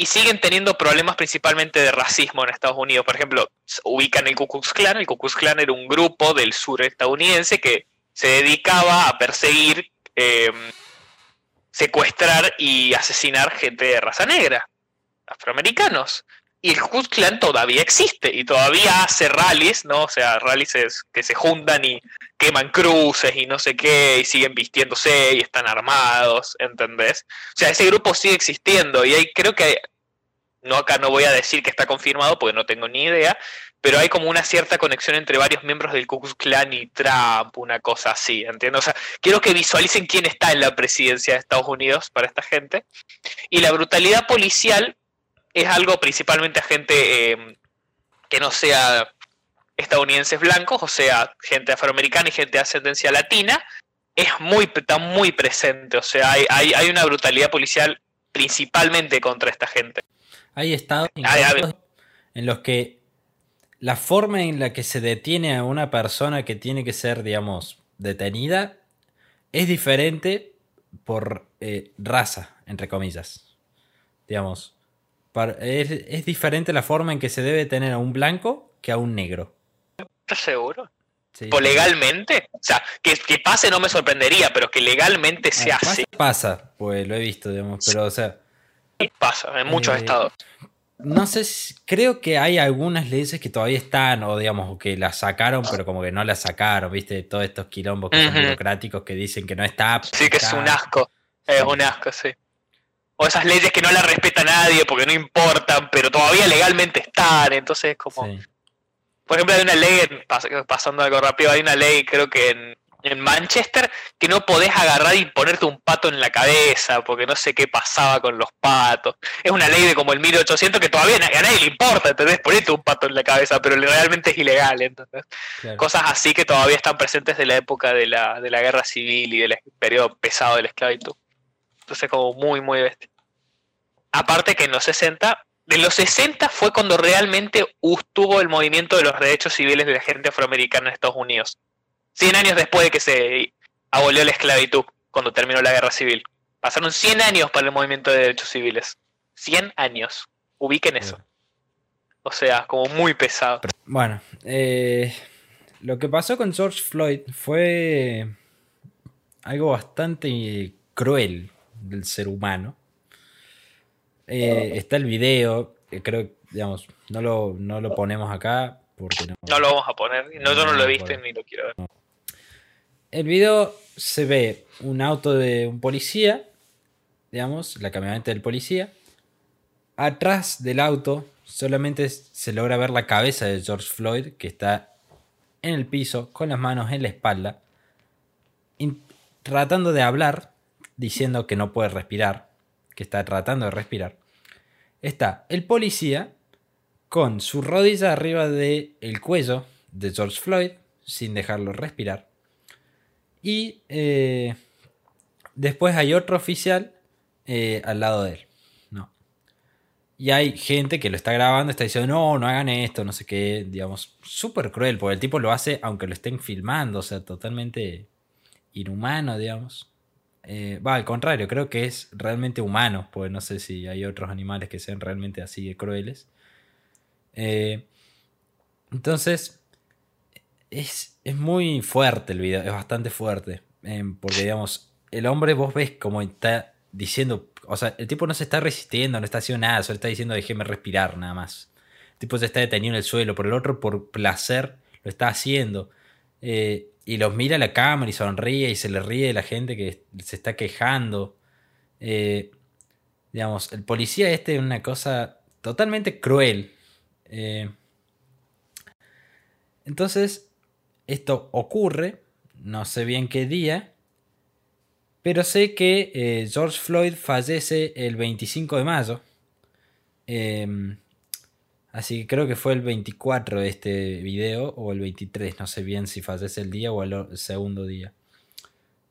S2: y siguen teniendo problemas principalmente de racismo en Estados Unidos. Por ejemplo, ubican el Ku Klux Klan. El Ku Klux Klan era un grupo del sur estadounidense que se dedicaba a perseguir, em, secuestrar y asesinar gente de raza negra, afroamericanos. Y el Ku todavía existe y todavía hace rallies, ¿no? O sea, rallies que se juntan y queman cruces y no sé qué, y siguen vistiéndose y están armados, ¿entendés? O sea, ese grupo sigue existiendo y hay, creo que, no acá no voy a decir que está confirmado porque no tengo ni idea, pero hay como una cierta conexión entre varios miembros del Ku Klux Klan y Trump, una cosa así, ¿entiendes? O sea, quiero que visualicen quién está en la presidencia de Estados Unidos para esta gente. Y la brutalidad policial es algo principalmente a gente eh, que no sea estadounidenses blancos, o sea, gente afroamericana y gente de ascendencia latina, es muy, está muy presente. O sea, hay, hay, una brutalidad policial principalmente contra esta gente.
S1: Hay estados en los que la forma en la que se detiene a una persona que tiene que ser, digamos, detenida es diferente por eh, raza, entre comillas. Digamos, es, diferente la forma en que se debe tener a un blanco que a un negro.
S2: ¿Estás seguro? ¿O legalmente? O sea, que, pase no me sorprendería, pero que legalmente se
S1: ah,
S2: hace.
S1: Pasa, pues lo he visto, digamos, pero o sea.
S2: Pasa, en muchos eh, estados.
S1: No sé, creo que hay algunas leyes que todavía están, o digamos, que las sacaron, pero como que no las sacaron, ¿viste? Todos estos quilombos que son burocráticos que dicen que no está.
S2: Sí, que es un asco. Es un asco, sí o esas leyes que no las respeta nadie porque no importan, pero todavía legalmente están, entonces como... Por ejemplo, hay una ley, pasando algo rápido, hay una ley creo que en, Manchester que no podés agarrar y ponerte un pato en la cabeza, porque no sé qué pasaba con los patos. Es una ley de como el 1800 que todavía a nadie le importa, ¿entendés? Ponerte un pato en la cabeza, pero realmente es ilegal, entonces. Cosas así que todavía están presentes de la época de la, de la guerra civil y del periodo pesado de la esclavitud. Entonces como muy, muy bestia. Aparte que en los 60, de los 60 fue cuando realmente estuvo el movimiento de los derechos civiles de la gente afroamericana en Estados Unidos. 100 años después de que se abolió la esclavitud, cuando terminó la guerra civil. Pasaron 100 años para el movimiento de derechos civiles. 100 años. Ubiquen eso. O sea, como muy pesado.
S1: Bueno, eh, lo que pasó con George Floyd fue algo bastante cruel del ser humano. Eh, está el video, creo, digamos, no lo, no lo ponemos acá porque no.
S2: No lo vamos a poner, no, yo no lo he visto ni lo quiero ver.
S1: El video se ve un auto de un policía, digamos, la camioneta del policía. Atrás del auto solamente se logra ver la cabeza de George Floyd que está en el piso con las manos en la espalda, tratando de hablar, diciendo que no puede respirar que está tratando de respirar, está el policía con su rodilla arriba del el cuello de George Floyd, sin dejarlo respirar. Y eh, después hay otro oficial eh, al lado de él. No. Y hay gente que lo está grabando, está diciendo, no, no hagan esto, no sé qué, digamos, súper cruel, porque el tipo lo hace aunque lo estén filmando, o sea, totalmente inhumano, digamos. Eh, va, al contrario, creo que es realmente humano, pues no sé si hay otros animales que sean realmente así de crueles. Entonces, es, es, muy fuerte el video, es bastante fuerte. Eh, porque, digamos, el hombre vos ves como está diciendo, o sea, el tipo no se está resistiendo, no está haciendo nada, solo está diciendo déjeme respirar nada más. El tipo se está deteniendo en el suelo, por el otro, por placer, lo está haciendo. Eh, y los mira a la cámara y sonríe y se le ríe de la gente que se está quejando. Eh, digamos, el policía este es una cosa totalmente cruel. Eh, entonces, esto ocurre, no sé bien qué día, pero sé que eh, George Floyd fallece el 25 de mayo. Así que creo que fue el 24 de este video o el 23, no sé bien si fallece el día o el segundo día.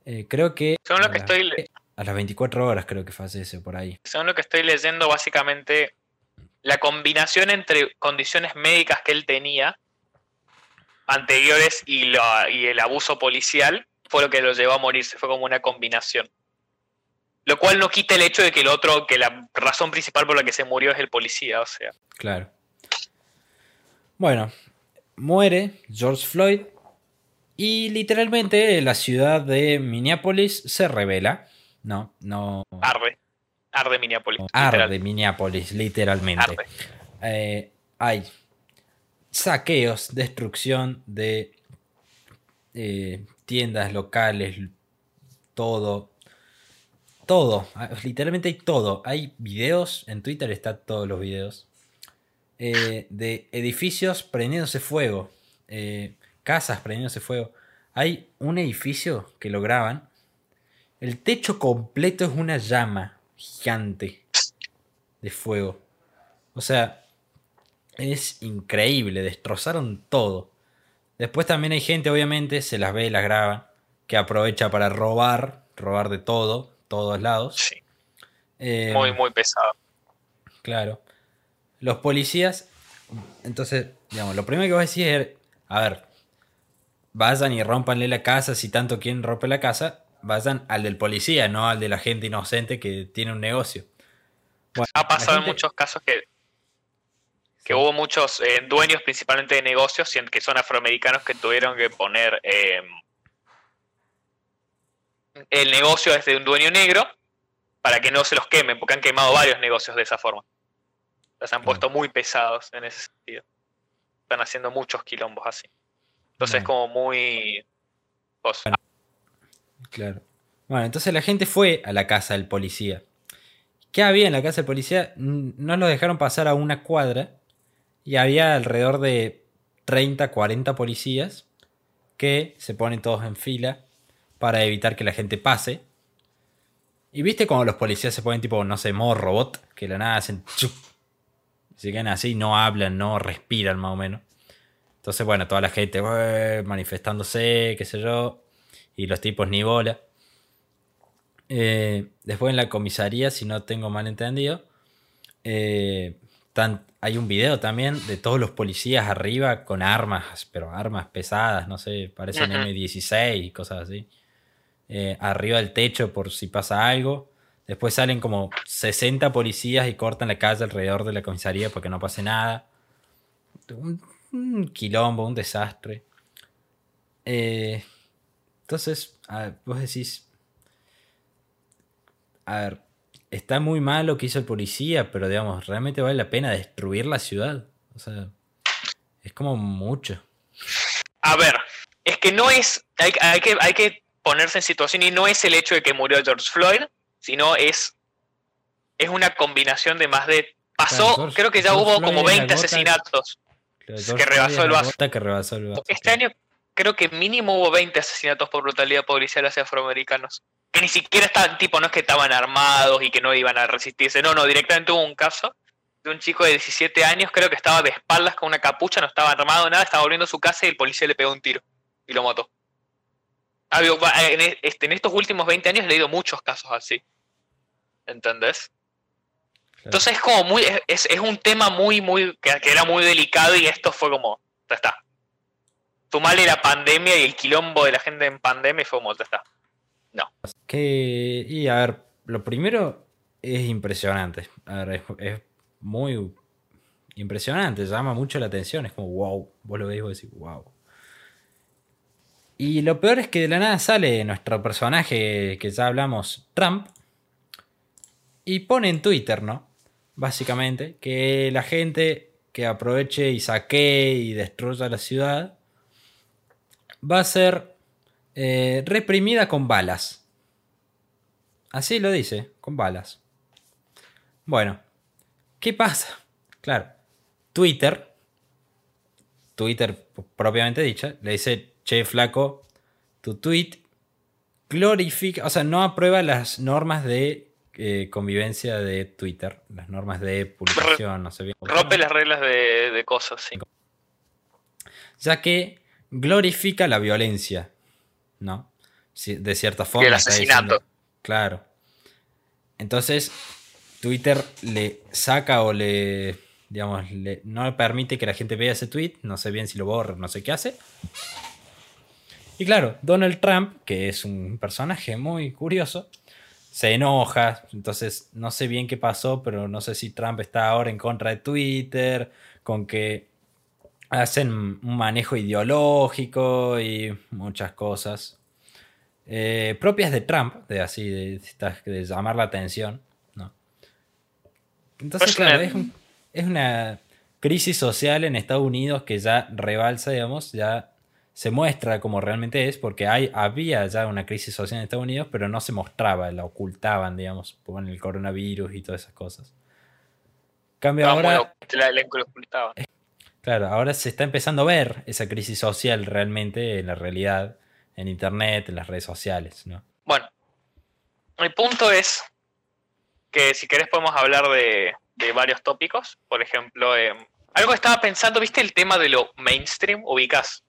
S1: Eh, creo que...
S2: Según lo que estoy...
S1: A las 24 horas creo que fallece por ahí.
S2: Según lo que estoy leyendo, básicamente la combinación entre condiciones médicas que él tenía anteriores y, y el abuso policial fue lo que lo llevó a morirse, fue como una combinación. Lo cual no quita el hecho de que el otro, que la razón principal por la que se murió es el policía, o sea.
S1: Claro. Bueno, muere George Floyd y literalmente la ciudad de Minneapolis se revela. No, no.
S2: Arde. Arde Minneapolis.
S1: Arde literal. Minneapolis, literalmente. Eh, hay saqueos, destrucción de eh, tiendas locales, todo. Todo, literalmente hay todo. Hay videos, en Twitter están todos los videos, eh, de edificios prendiéndose fuego, eh, casas prendiéndose fuego. Hay un edificio que lo graban. El techo completo es una llama gigante de fuego. O sea, es increíble, destrozaron todo. Después también hay gente, obviamente, se las ve y las graba, que aprovecha para robar, robar de todo, todos lados.
S2: Sí. Eh, muy, muy pesado.
S1: Claro. Los policías, entonces, digamos, lo primero que voy a decir es, a ver, vayan y rompanle la casa, si tanto quieren romper la casa, vayan al del policía, no al de la gente inocente que tiene un negocio.
S2: ha pasado en muchos casos que, que hubo muchos eh, dueños, principalmente de negocios, que son afroamericanos, que tuvieron que poner eh, el negocio desde un dueño negro para que no se los quemen, porque han quemado varios negocios de esa forma. Los han puesto muy pesados en ese sentido. Están haciendo muchos quilombos así. Entonces es como muy...
S1: Claro. Bueno, entonces la gente fue a la casa del policía. ¿Qué había en la casa del policía? No los dejaron pasar a una cuadra y había alrededor de 30, 40 policías que se ponen todos en fila para evitar que la gente pase. Y viste como los policías se ponen tipo, no sé, modo robot, que la nada hacen... Chup, se quedan así, no hablan, no respiran más o menos. Entonces, bueno, toda la gente manifestándose, qué sé yo, y los tipos ni bola. Eh, después en la comisaría, si no tengo mal entendido, eh, hay un video también de todos los policías arriba con armas, pero armas pesadas, no sé, parecen M16 y cosas así. Eh, arriba del techo por si pasa algo. Después salen como 60 policías y cortan la calle alrededor de la comisaría porque no pase nada. Un, quilombo, un desastre. Eh, entonces, vos decís, a ver, está muy mal lo que hizo el policía, pero digamos, realmente vale la pena destruir la ciudad. O sea, es como mucho.
S2: A ver, es que no es, hay, que, hay que ponerse en situación y no es el hecho de que murió George Floyd, sino es, es una combinación de más de... Pasó, creo que ya hubo como 20 asesinatos que rebasó el vaso. Este año creo que mínimo hubo 20 asesinatos por brutalidad policial hacia afroamericanos. Que ni siquiera estaban, tipo, no es que estaban armados y que no iban a resistirse. No, no, directamente hubo un caso de un chico de 17 años, creo que estaba de espaldas con una capucha, no estaba armado, nada, estaba volviendo a su casa y el policía le pegó un tiro y lo mató. E, este, en, estos últimos 20 años he leído muchos casos así. ¿Entendés? Entonces es como muy, es, un tema muy, muy, que, era muy delicado y esto fue como, ya está. Sumale la pandemia y el quilombo de la gente en pandemia fue como, está. No.
S1: Que, y a ver, lo primero es impresionante. A ver, es, muy impresionante, llama mucho la atención. Es como, wow, vos lo veis y vos decís, wow. Y lo peor es que de la nada sale nuestro personaje que ya hablamos, Trump, y pone en Twitter, ¿no? Básicamente, que la gente que aproveche y saque y destruya la ciudad va a ser eh, reprimida con balas. Así lo dice, con balas. Bueno, ¿qué pasa? Claro, Twitter, Twitter propiamente dicha, le dice, che, flaco, tu tweet glorifica, o sea, no aprueba las normas de eh, convivencia de Twitter, las normas de publicación, no sé bien.
S2: Rompe las reglas de, cosas, sí.
S1: Ya que glorifica la violencia, ¿no? De cierta forma.
S2: Y el asesinato.
S1: claro. Entonces, Twitter le saca o le, digamos, le, no permite que la gente vea ese tweet, no sé bien si lo borra, no sé qué hace. Y claro, Donald Trump, que es un personaje muy curioso, se enoja. Entonces, no sé bien qué pasó, pero no sé si Trump está ahora en contra de Twitter, con que hacen un manejo ideológico y muchas cosas. Eh, propias de Trump, de así, de, llamar la atención. ¿no? Entonces, pues claro, es, una crisis social en Estados Unidos que ya rebalsa, digamos, ya se muestra como realmente es, porque hay, había ya una crisis social en Estados Unidos, pero no se mostraba, la ocultaban, digamos, con el coronavirus y todas esas cosas. Cambio ahora. Claro, ahora se está empezando a ver esa crisis social realmente en la realidad, en internet, en las redes sociales, ¿no?
S2: Bueno, el punto es que si querés podemos hablar de, varios tópicos. Por ejemplo, eh, algo estaba pensando, ¿viste el tema de lo mainstream? ¿Ubicás?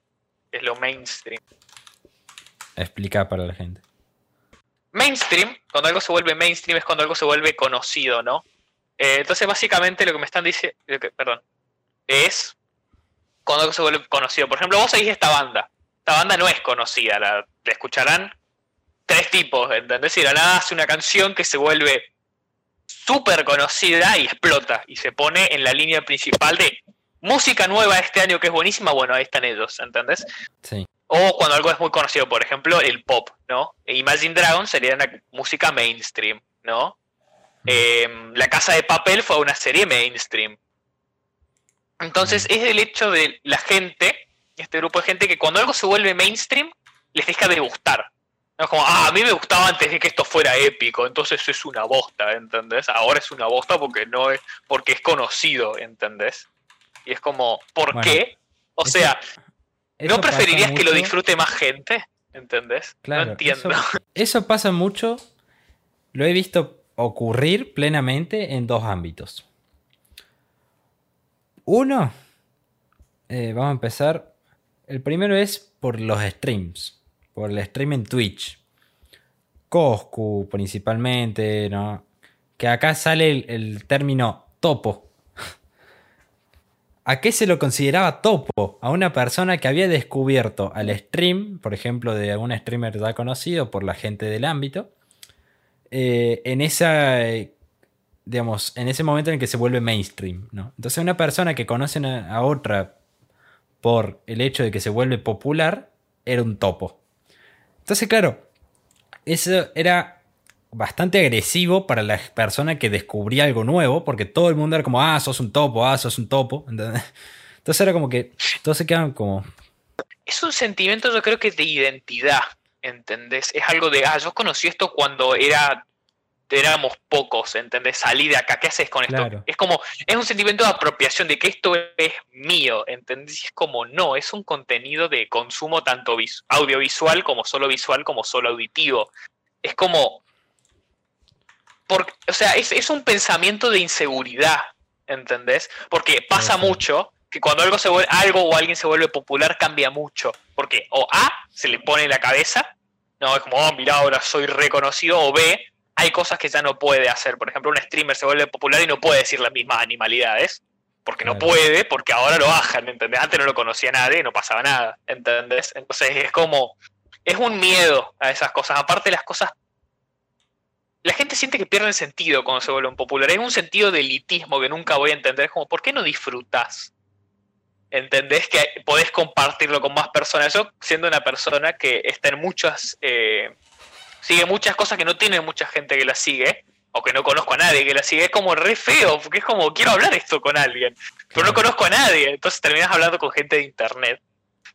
S2: Es lo mainstream.
S1: Explica para la gente.
S2: Mainstream, cuando algo se vuelve mainstream es cuando algo se vuelve conocido, ¿no? Eh, entonces, básicamente lo que me están diciendo, perdón, es cuando algo se vuelve conocido. Por ejemplo, vos seguís esta banda. Esta banda no es conocida, la, escucharán tres tipos, ¿entendés? Y la nada hace una canción que se vuelve súper conocida y explota y se pone en la línea principal de música nueva este año que es buenísima, bueno, ahí están ellos, ¿entendés? Sí. O cuando algo es muy conocido, por ejemplo, el pop, ¿no? Imagine Dragons sería una música mainstream, ¿no? Mm. Em, la Casa de Papel fue una serie mainstream. Entonces es el hecho de la gente, este grupo de gente, que cuando algo se vuelve mainstream, les deja de gustar. No es como, ah, a mí me gustaba antes de que esto fuera épico, entonces es una bosta, ¿entendés? Ahora es una bosta porque no es, porque es conocido, ¿entendés? Y es como, ¿por qué? O sea, ¿no preferirías que lo disfrute más gente? ¿Entendés?
S1: Claro, no entiendo. Eso, pasa mucho, lo he visto ocurrir plenamente en dos ámbitos. Uno, eh, vamos a empezar. El primero es por los streams, por el stream en Twitch. Coscu principalmente, ¿no? Que acá sale el término topo ¿A qué se lo consideraba topo? A una persona que había descubierto al stream, por ejemplo, de algún streamer ya conocido por la gente del ámbito, eh, en esa, digamos, en ese momento en el que se vuelve mainstream, ¿no? Entonces una persona que conoce a otra por el hecho de que se vuelve popular, era un topo. Entonces, claro, eso era bastante agresivo para la persona que descubría algo nuevo, porque todo el mundo era como, ah, sos un topo, ah, sos un topo. Entonces era como que todos se quedan como...
S2: Es un sentimiento yo creo que de identidad, ¿entendés? Es algo de, ah, yo conocí esto cuando era éramos pocos, ¿entendés? Salí de acá, ¿qué haces con esto? Es como, es un sentimiento de apropiación, de que esto es mío, ¿entendés? Y es como, no, es un contenido de consumo tanto audiovisual como solo visual, como solo auditivo. Es como, o sea, es, un pensamiento de inseguridad, ¿entendés? Porque pasa mucho que cuando algo, se vuelve, algo o alguien se vuelve popular cambia mucho. Porque o A, se le pone en la cabeza, no, es como, oh, mira, ahora soy reconocido, o B, hay cosas que ya no puede hacer. Por ejemplo, un streamer se vuelve popular y no puede decir las mismas animalidades. Porque no puede, porque ahora lo bajan, ¿entendés? Antes no lo conocía nadie y no pasaba nada, ¿entendés? Entonces es como, es un miedo a esas cosas. Aparte las cosas la gente siente que pierde el sentido cuando se vuelven populares. Es un sentido de elitismo que nunca voy a entender. Es como, ¿por qué no disfrutas? ¿Entendés que podés compartirlo con más personas? Yo, siendo una persona que está en muchas. Eh, sigue muchas cosas que no tiene mucha gente que la sigue, o que no conozco a nadie que la sigue, es como re feo, porque es como, quiero hablar esto con alguien, pero no conozco a nadie. Entonces terminas hablando con gente de internet.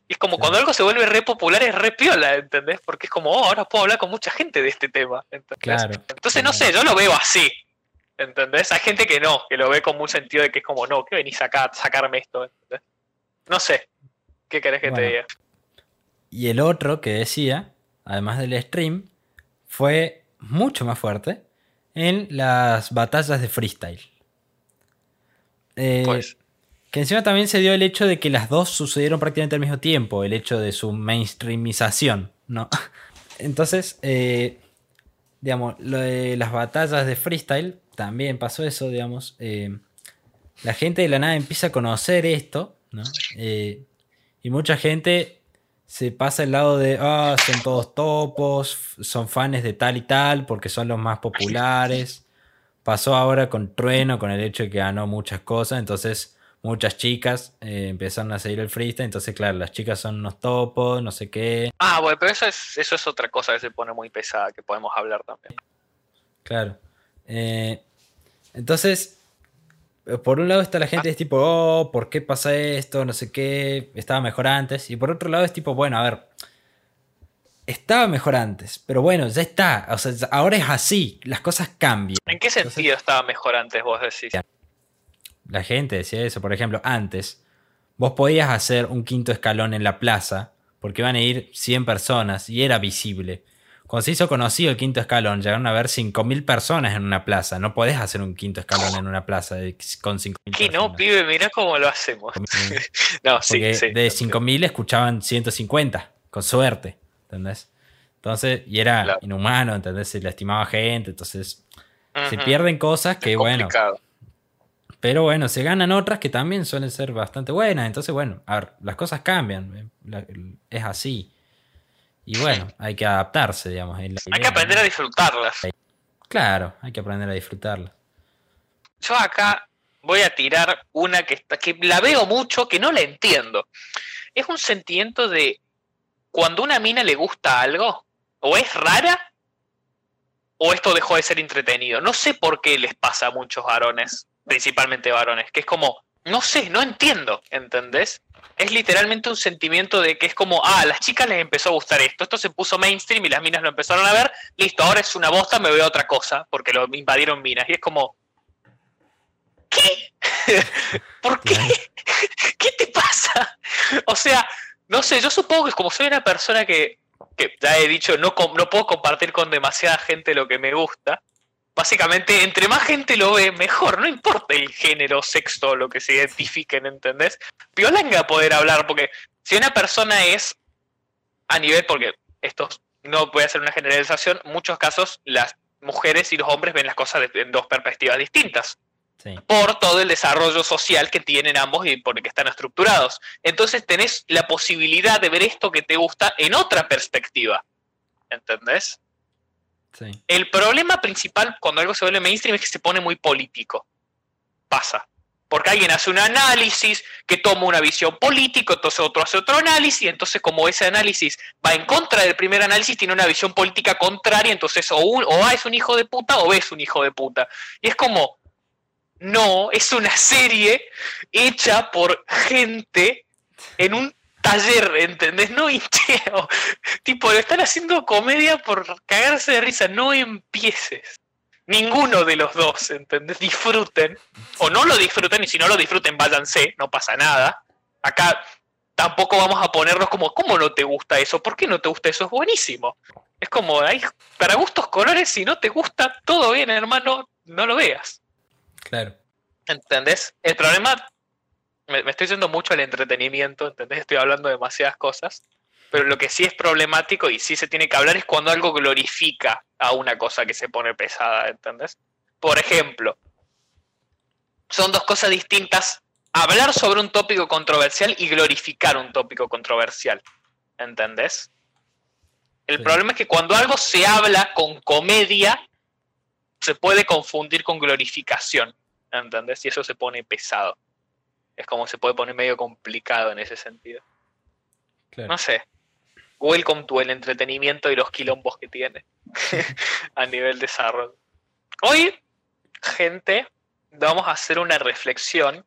S2: Y es como cuando algo se vuelve re popular es re piola, ¿entendés? Porque es como, oh, ahora puedo hablar con mucha gente de este tema. Entonces, no sé, yo lo veo así. ¿Entendés? Hay gente que no, que lo ve como un sentido de que es como, no, ¿qué venís acá a sacarme esto? No sé. ¿Qué querés que te diga?
S1: Y el otro que decía, además del stream, fue mucho más fuerte en las batallas de freestyle. Eh, pues que encima también se dio el hecho de que las dos sucedieron prácticamente al mismo tiempo, el hecho de su mainstreamización, ¿no? Entonces, eh, digamos, lo de las batallas de freestyle, también pasó eso, digamos. Eh, la gente de la nada empieza a conocer esto, ¿no? Y mucha gente se pasa el lado de, ah, son todos topos, son fans de tal y tal porque son los más populares. Pasó ahora con Trueno, con el hecho de que ganó muchas cosas, entonces muchas chicas eh, empezaron a seguir el freestyle, entonces claro, las chicas son unos topos, no sé qué.
S2: Ah, bueno, pero eso es, eso es otra cosa que se pone muy pesada, que podemos hablar también.
S1: Claro. Eh, entonces, por un lado está la gente, es tipo, oh, ¿por qué pasa esto? No sé qué, estaba mejor antes. Y por otro lado es tipo, bueno, a ver, estaba mejor antes, pero bueno, ya está. O sea, ahora es así, las cosas cambian.
S2: ¿En qué sentido estaba mejor antes, vos decís?
S1: La gente decía eso, por ejemplo, antes vos podías hacer un quinto escalón en la plaza porque iban a ir 100 personas y era visible. Cuando se hizo conocido el quinto escalón, llegaron a ver 5.000 personas en una plaza. No podés hacer un quinto escalón en una plaza con 5.000 personas.
S2: Que no, pibe, mira cómo lo hacemos.
S1: no, sí, sí, De 5.000 escuchaban 150, con suerte. ¿Entendés? Entonces, y era inhumano, ¿entendés? Se lastimaba gente, entonces se pierden cosas que, bueno. Pero bueno, se ganan otras que también suelen ser bastante buenas. Entonces, bueno, a ver, las cosas cambian. Es así. Y bueno, hay que adaptarse, digamos.
S2: hay que aprender a disfrutarlas.
S1: Claro, hay que aprender a disfrutarlas.
S2: Yo acá voy a tirar una que, está, que la veo mucho, que no la entiendo. Es un sentimiento de cuando una mina le gusta algo, o es rara, o esto dejó de ser entretenido. No sé por qué les pasa a muchos varones, principalmente varones, que es como, no sé, no entiendo, ¿entendés? Es literalmente un sentimiento de que es como, ah, a las chicas les empezó a gustar esto, esto se puso mainstream y las minas lo empezaron a ver, listo, ahora es una bosta, me a otra cosa, porque lo invadieron minas. Y es como, ¿qué? ¿Por qué? ¿Qué te pasa? O sea, no sé, yo supongo que como soy una persona que, que ya he dicho, no, no puedo compartir con demasiada gente lo que me gusta, básicamente, entre más gente lo ve, mejor. No importa el género, sexo, lo que se identifiquen, ¿entendés? Violanga poder hablar, porque si una persona es a nivel, porque esto no voy a hacer una generalización, en muchos casos las mujeres y los hombres ven las cosas en dos perspectivas distintas. Por todo el desarrollo social que tienen ambos y por el que están estructurados. Entonces tenés la posibilidad de ver esto que te gusta en otra perspectiva. ¿Entendés? El problema principal cuando algo se vuelve mainstream es que se pone muy político. Pasa. Porque alguien hace un análisis que toma una visión política, entonces otro hace otro análisis, entonces como ese análisis va en contra del primer análisis, tiene una visión política contraria, entonces o, o A es un hijo de puta o B es un hijo de puta. Y es como, no, es una serie hecha por gente en un taller, ¿entendés? No hincheo. tipo, lo están haciendo comedia por cagarse de risa. No empieces. Ninguno de los dos, ¿entendés? Disfruten. O no lo disfruten, y si no lo disfruten, váyanse, no pasa nada. Acá tampoco vamos a ponernos como, ¿cómo no te gusta eso? ¿Por qué no te gusta eso? Es buenísimo. Es como, hay, para gustos colores, si no te gusta, todo bien, hermano, no lo veas.
S1: Claro.
S2: ¿Entendés? El problema me, estoy yendo mucho al entretenimiento, ¿entendés? Estoy hablando de demasiadas cosas. Pero lo que sí es problemático y sí se tiene que hablar es cuando algo glorifica a una cosa que se pone pesada, ¿entendés? Por ejemplo, son dos cosas distintas hablar sobre un tópico controversial y glorificar un tópico controversial. ¿Entendés? El problema es que cuando algo se habla con comedia, se puede confundir con glorificación. ¿Entendés? Y eso se pone pesado es como se puede poner medio complicado en ese sentido. No sé. Welcome to el entretenimiento y los quilombos que tiene a nivel desarrollo. Hoy, gente, vamos a hacer una reflexión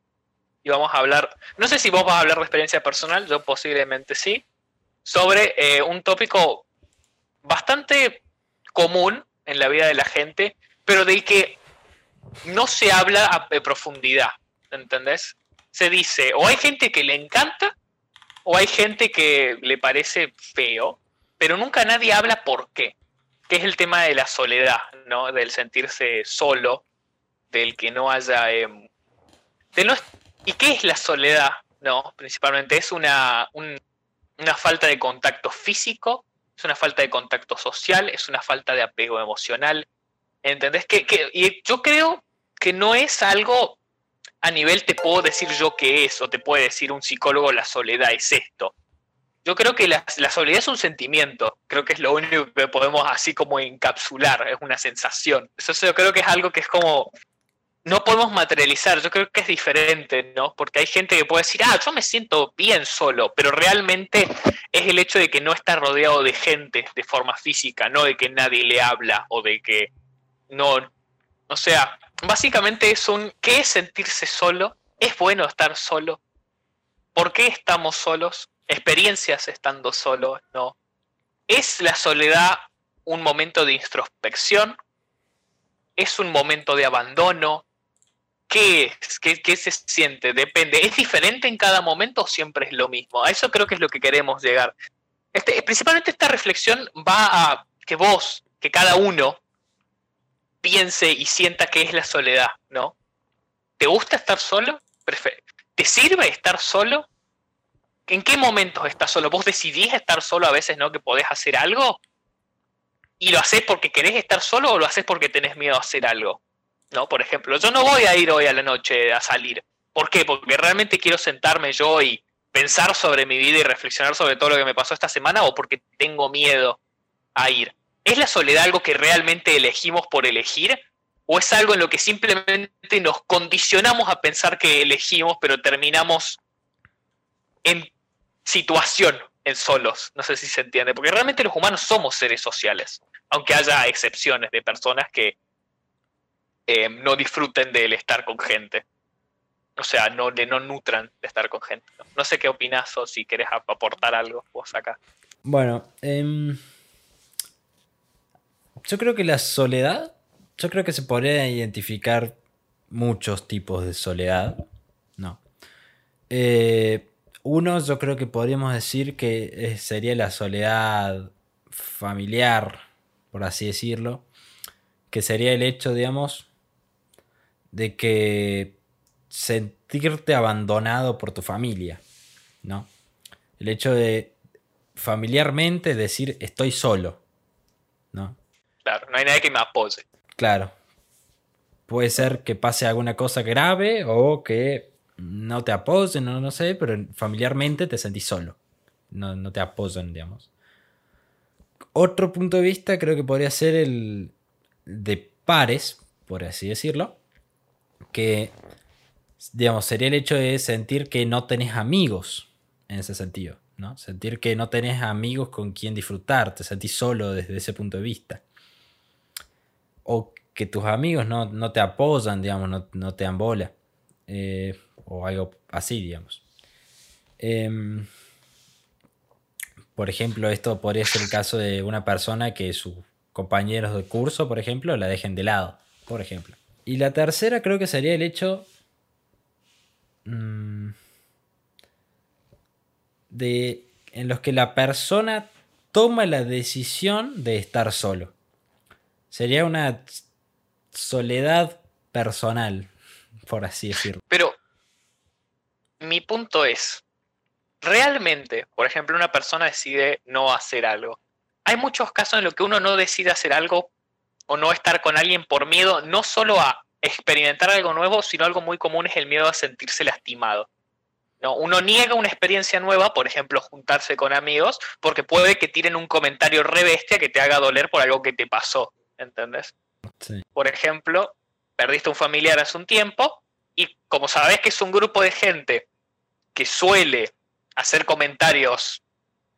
S2: y vamos a hablar, no sé si vos vas a hablar de experiencia personal, yo posiblemente sí, sobre eh, un tópico bastante común en la vida de la gente, pero del que no se habla a profundidad, ¿entendés? Se dice, o hay gente que le encanta, o hay gente que le parece feo, pero nunca nadie habla por qué, que es el tema de la soledad, ¿no? Del sentirse solo, del que no haya... Em, ¿Y qué es la soledad? No, principalmente es una, una falta de contacto físico, es una falta de contacto social, es una falta de apego emocional. ¿Entendés? Que, que, y yo creo que no es algo a nivel te puedo decir yo qué es, o te puede decir un psicólogo la soledad es esto. yo creo que la, soledad es un sentimiento, creo que es lo único que podemos así como encapsular, es una sensación. Eso yo creo que es algo que es como, no podemos materializar, yo creo que es diferente, ¿no? Porque hay gente que puede decir, ah, yo me siento bien solo, pero realmente es el hecho de que no está rodeado de gente de forma física, no de que nadie le habla o de que no, o sea, básicamente es un, ¿qué es sentirse solo? ¿Es bueno estar solo? ¿Por qué estamos solos? experiencias estando solo, ¿no? ¿Es la soledad un momento de introspección? ¿Es un momento de abandono? ¿Qué es? ¿Qué, se siente? Depende. ¿Es diferente en cada momento o siempre es lo mismo? A eso creo que es lo que queremos llegar. Este, principalmente esta reflexión va a que vos, que cada uno, piense y sienta qué es la soledad, ¿no? ¿Te gusta estar solo? ¿Te sirve estar solo? ¿En qué momentos estás solo? ¿Vos decidís estar solo a veces, no? Que podés hacer algo. ¿Y lo haces porque querés estar solo o lo haces porque tenés miedo a hacer algo? ¿No? Por ejemplo, yo no voy a ir hoy a la noche a salir. ¿Por qué? Porque realmente quiero sentarme yo y pensar sobre mi vida y reflexionar sobre todo lo que me pasó esta semana o porque tengo miedo a ir. ¿Es la soledad algo que realmente elegimos por elegir? ¿O es algo en lo que simplemente nos condicionamos a pensar que elegimos, pero terminamos en situación en solos. No sé si se entiende, porque realmente los humanos somos seres sociales, aunque haya excepciones de personas que eh, no disfruten del estar con gente. O sea, no, no nutran de estar con gente. No, sé qué opinas o si querés aportar algo vos acá.
S1: Bueno, em, yo creo que la soledad, yo creo que se podría identificar muchos tipos de soledad, ¿no? Eh, uno, yo creo que podríamos decir que eh, sería la soledad familiar, por así decirlo, que sería el hecho, digamos, de que sentirte abandonado por tu familia, ¿no? El hecho de familiarmente decir estoy solo, ¿no?
S2: Claro, no hay nadie que me apoye.
S1: Claro. Puede ser que pase alguna cosa grave o que no te apoyen, no, no sé, pero familiarmente te sentís solo. No, te apoyan, digamos. Otro punto de vista creo que podría ser el de pares, por así decirlo, que, digamos, sería el hecho de sentir que no tenés amigos en ese sentido, ¿no? Sentir que no tenés amigos con quien disfrutar, te sentís solo desde ese punto de vista. O que tus amigos no, te apoyan, digamos, no, no te dan bola. Eh, o algo así, digamos. Em, por ejemplo, esto podría ser el caso de una persona que sus compañeros de curso, por ejemplo, la dejen de lado, por ejemplo. Y la tercera creo que sería el hecho mm, de en los que la persona toma la decisión de estar solo. Sería una soledad personal, por así decirlo.
S2: Pero mi punto es, realmente, por ejemplo, una persona decide no hacer algo. Hay muchos casos en los que uno no decide hacer algo o no estar con alguien por miedo, no solo a experimentar algo nuevo, sino algo muy común es el miedo a sentirse lastimado. ¿no? Uno niega una experiencia nueva, por ejemplo, juntarse con amigos, porque puede que tiren un comentario re bestia que te haga doler por algo que te pasó, ¿entendés? Por ejemplo, perdiste un familiar hace un tiempo y como sabes que es un grupo de gente que suele hacer comentarios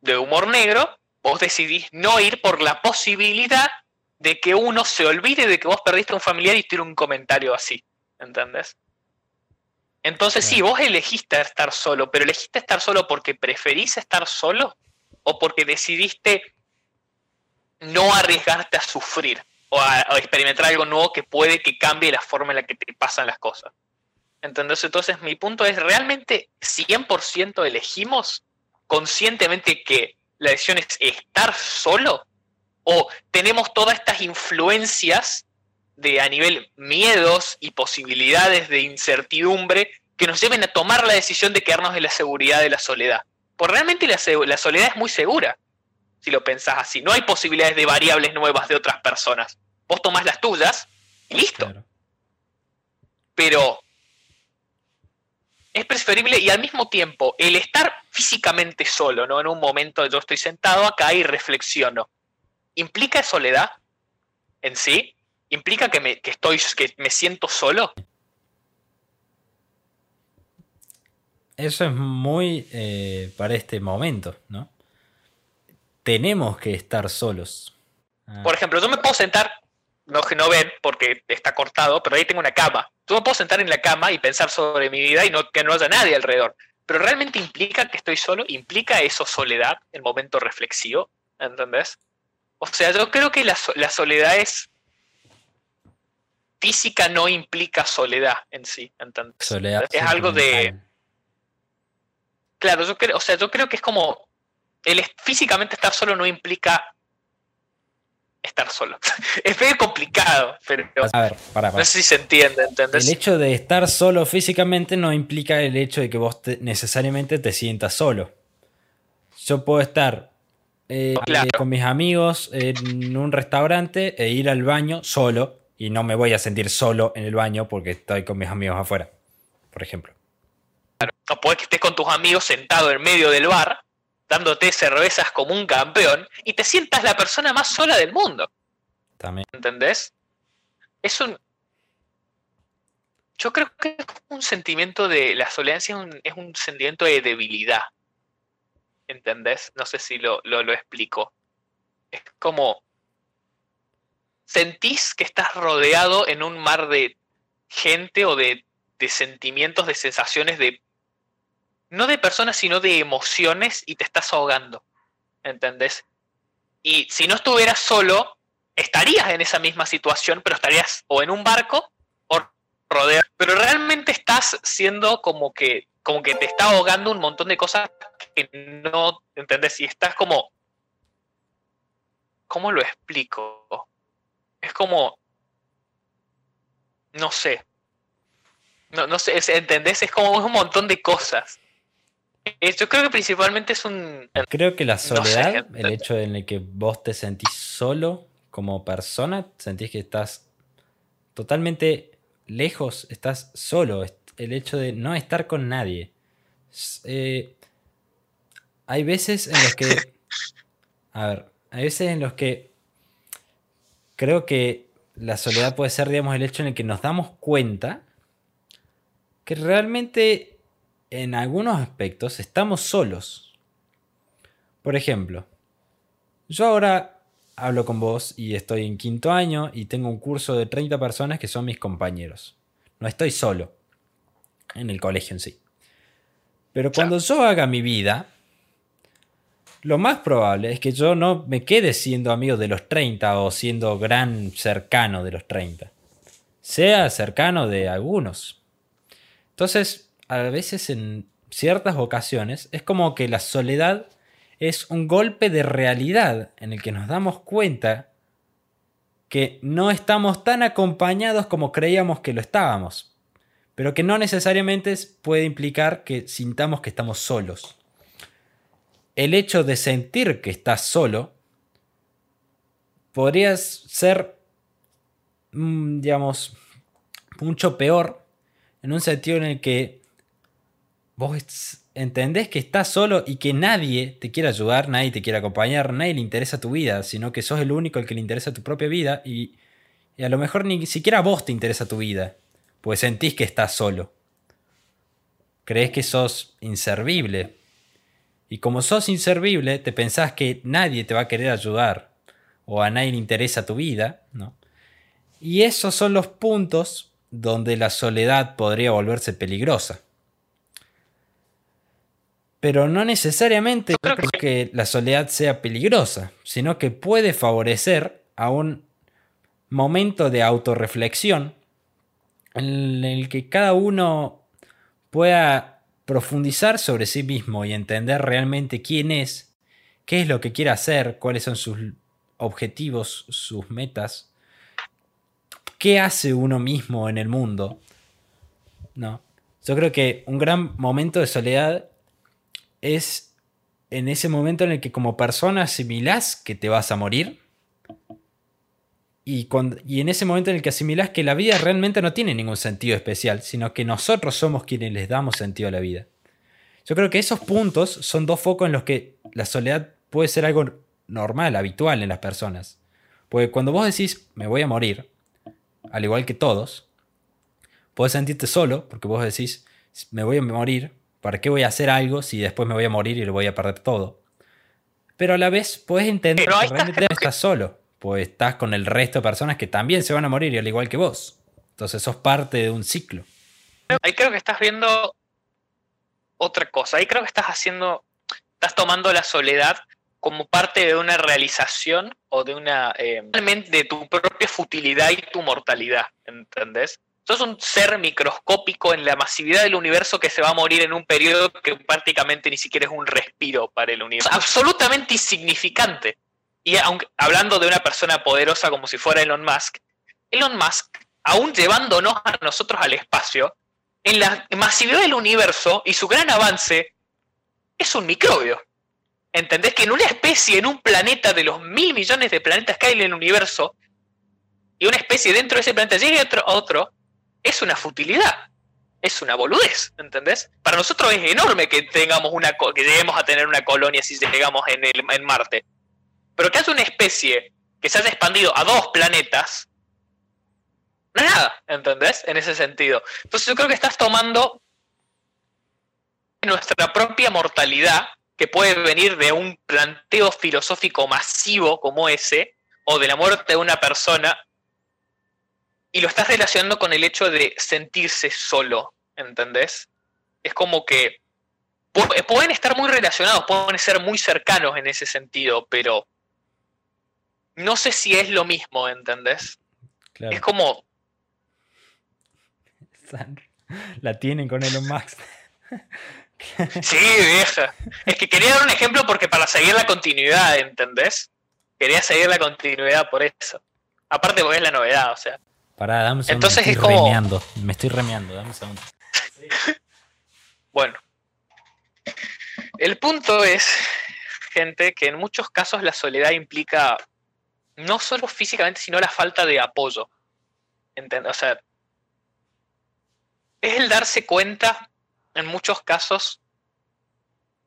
S2: de humor negro, vos decidís no ir por la posibilidad de que uno se olvide de que vos perdiste un familiar y tire un comentario así. ¿Entendés? Entonces sí, vos elegiste estar solo, pero elegiste estar solo porque preferís estar solo o porque decidiste no arriesgarte a sufrir o experimentar algo nuevo que puede que cambie la forma en la que te pasan las cosas. ¿Entendés? Entonces mi punto es, ¿realmente 100% elegimos conscientemente que la decisión es estar solo? ¿O tenemos todas estas influencias de a nivel miedos y posibilidades de incertidumbre que nos lleven a tomar la decisión de quedarnos en la seguridad de la soledad? Pues realmente la, soledad es muy segura, si lo pensás así. No hay posibilidades de variables nuevas de otras personas. Vos tomás las tuyas y listo. Pero es preferible y al mismo tiempo el estar físicamente solo, ¿no? En un momento yo estoy sentado acá y reflexiono. ¿Implica soledad en sí? ¿Implica que me, estoy, que me siento solo?
S1: Eso es muy eh, para este momento, ¿no? Tenemos que estar solos.
S2: Ah. Por ejemplo, yo me puedo sentar, no que no ven porque está cortado, pero ahí tengo una cama. Yo me puedo sentar en la cama y pensar sobre mi vida y no, que no haya nadie alrededor. Pero realmente implica que estoy solo, implica eso soledad, el momento reflexivo, ¿entendés? O sea, yo creo que la, soledad es física no implica soledad en sí. ¿entendés?
S1: Soledad
S2: es algo de. Claro, yo creo, o sea, yo creo que es como. El físicamente estar solo no implica estar solo. es medio complicado, pero.
S1: A ver, para,
S2: No sé si se entiende, ¿entendés?
S1: El hecho de estar solo físicamente no implica el hecho de que vos necesariamente te sientas solo. Yo puedo estar eh, con mis amigos en un restaurante e ir al baño solo y no me voy a sentir solo en el baño porque estoy con mis amigos afuera, por ejemplo.
S2: Claro. O puede que estés con tus amigos sentado en medio del bar, dándote cervezas como un campeón, y te sientas la persona más sola del mundo.
S1: También.
S2: ¿Entendés? Es un. Yo creo que es un sentimiento de. La soledad es un sentimiento de debilidad. ¿entendés? No sé si lo, lo, explico. Es como, sentís que estás rodeado en un mar de gente o de, de sentimientos, de sensaciones, de, no de personas, sino de emociones y te estás ahogando, ¿entendés? Y si no estuvieras solo, estarías en esa misma situación, pero estarías o en un barco o rodeado. Pero realmente estás siendo como que como que te está ahogando un montón de cosas que no, ¿entendés? Y estás como, ¿cómo lo explico? Es como, no sé, no, no sé, ¿entendés? Es como un montón de cosas. Yo creo que principalmente es un...
S1: Creo que la soledad, el hecho en el que vos te sentís solo como persona, sentís que estás totalmente lejos, estás solo, el hecho de no estar con nadie. Eh, hay veces en los que. A ver, hay veces en los que creo que la soledad puede ser, digamos, el hecho en el que nos damos cuenta que realmente en algunos aspectos estamos solos. Por ejemplo, yo ahora hablo con vos y estoy en quinto año y tengo un curso de 30 personas que son mis compañeros. No estoy solo en el colegio en sí. Pero cuando yo haga mi vida, lo más probable es que yo no me quede siendo amigo de los 30 o siendo gran cercano de los 30. Sea cercano de algunos. Entonces, a veces en ciertas ocasiones es como que la soledad es un golpe de realidad en el que nos damos cuenta que no estamos tan acompañados como creíamos que lo estábamos pero que no necesariamente puede implicar que sintamos que estamos solos. El hecho de sentir que estás solo podría ser, mm, digamos, mucho peor en un sentido en el que vos entendés que estás solo y que nadie te quiere ayudar, nadie te quiere acompañar, nadie le interesa tu vida, sino que sos el único al que le interesa tu propia vida y, y a lo mejor ni siquiera a vos te interesa tu vida pues sentís que estás solo. Crees que sos inservible. Y como sos inservible, te pensás que nadie te va a querer ayudar o a nadie le interesa tu vida, ¿no? Y esos son los puntos donde la soledad podría volverse peligrosa. Pero no necesariamente que la soledad sea peligrosa, sino que puede favorecer a un momento de autorreflexión en el que cada uno pueda profundizar sobre sí mismo y entender realmente quién es, qué es lo que quiere hacer, cuáles son sus objetivos, sus metas, qué hace uno mismo en el mundo. No. Yo creo que un gran momento de soledad es en ese momento en el que como persona asimilás que te vas a morir, Y, y en ese momento en el que asimilás que la vida realmente no tiene ningún sentido especial, sino que nosotros somos quienes les damos sentido a la vida. Yo creo que esos puntos son dos focos en los que la soledad puede ser algo normal, habitual en las personas. Porque cuando vos decís, me voy a morir, al igual que todos, puedes sentirte solo, porque vos decís, me voy a morir, ¿para qué voy a hacer algo si después me voy a morir y lo voy a perder todo? Pero a la vez puedes entender que realmente estás solo, pues estás con el resto de personas que también se van a morir, al igual que vos. Entonces sos parte de un ciclo.
S2: Ahí creo que estás viendo otra cosa. Ahí creo que estás haciendo, estás tomando la soledad como parte de una realización o de una eh, de tu propia futilidad y tu mortalidad, ¿entendés? Sos un ser microscópico en la masividad del universo que se va a morir en un periodo que prácticamente ni siquiera es un respiro para el universo. Absolutamente insignificante. Y aunque, hablando de una persona poderosa como si fuera Elon Musk, Elon Musk, aún llevándonos a nosotros al espacio, en la masividad del universo y su gran avance, es un microbio. ¿Entendés? Que en una especie, en un planeta de los mil millones de planetas que hay en el universo, y una especie dentro de ese planeta llegue a otro, otro es una futilidad. Es una boludez, ¿entendés? Para nosotros es enorme que tengamos una que lleguemos a tener una colonia si llegamos en, el, en Marte. Pero que haya una especie que se haya expandido a dos planetas, no es nada, ¿entendés? En ese sentido. Entonces yo creo que estás tomando nuestra propia mortalidad, que puede venir de un planteo filosófico masivo como ese, o de la muerte de una persona, y lo estás relacionando con el hecho de sentirse solo, ¿entendés? Es como que pueden estar muy relacionados, pueden ser muy cercanos en ese sentido, pero no sé si es lo mismo, ¿entendés? Es como...
S1: La tienen con Elon Musk.
S2: sí, vieja. Es que quería dar un ejemplo porque para seguir la continuidad, ¿entendés? Quería seguir la continuidad por eso. Aparte porque es la novedad, o sea.
S1: Pará, dame un segundo. Entonces me estoy remeando. Me estoy remeando, dame un segundo.
S2: bueno. El punto es, gente, que en muchos casos la soledad implica no solo físicamente, sino la falta de apoyo. ¿Entiendes? O sea, es el darse cuenta, en muchos casos,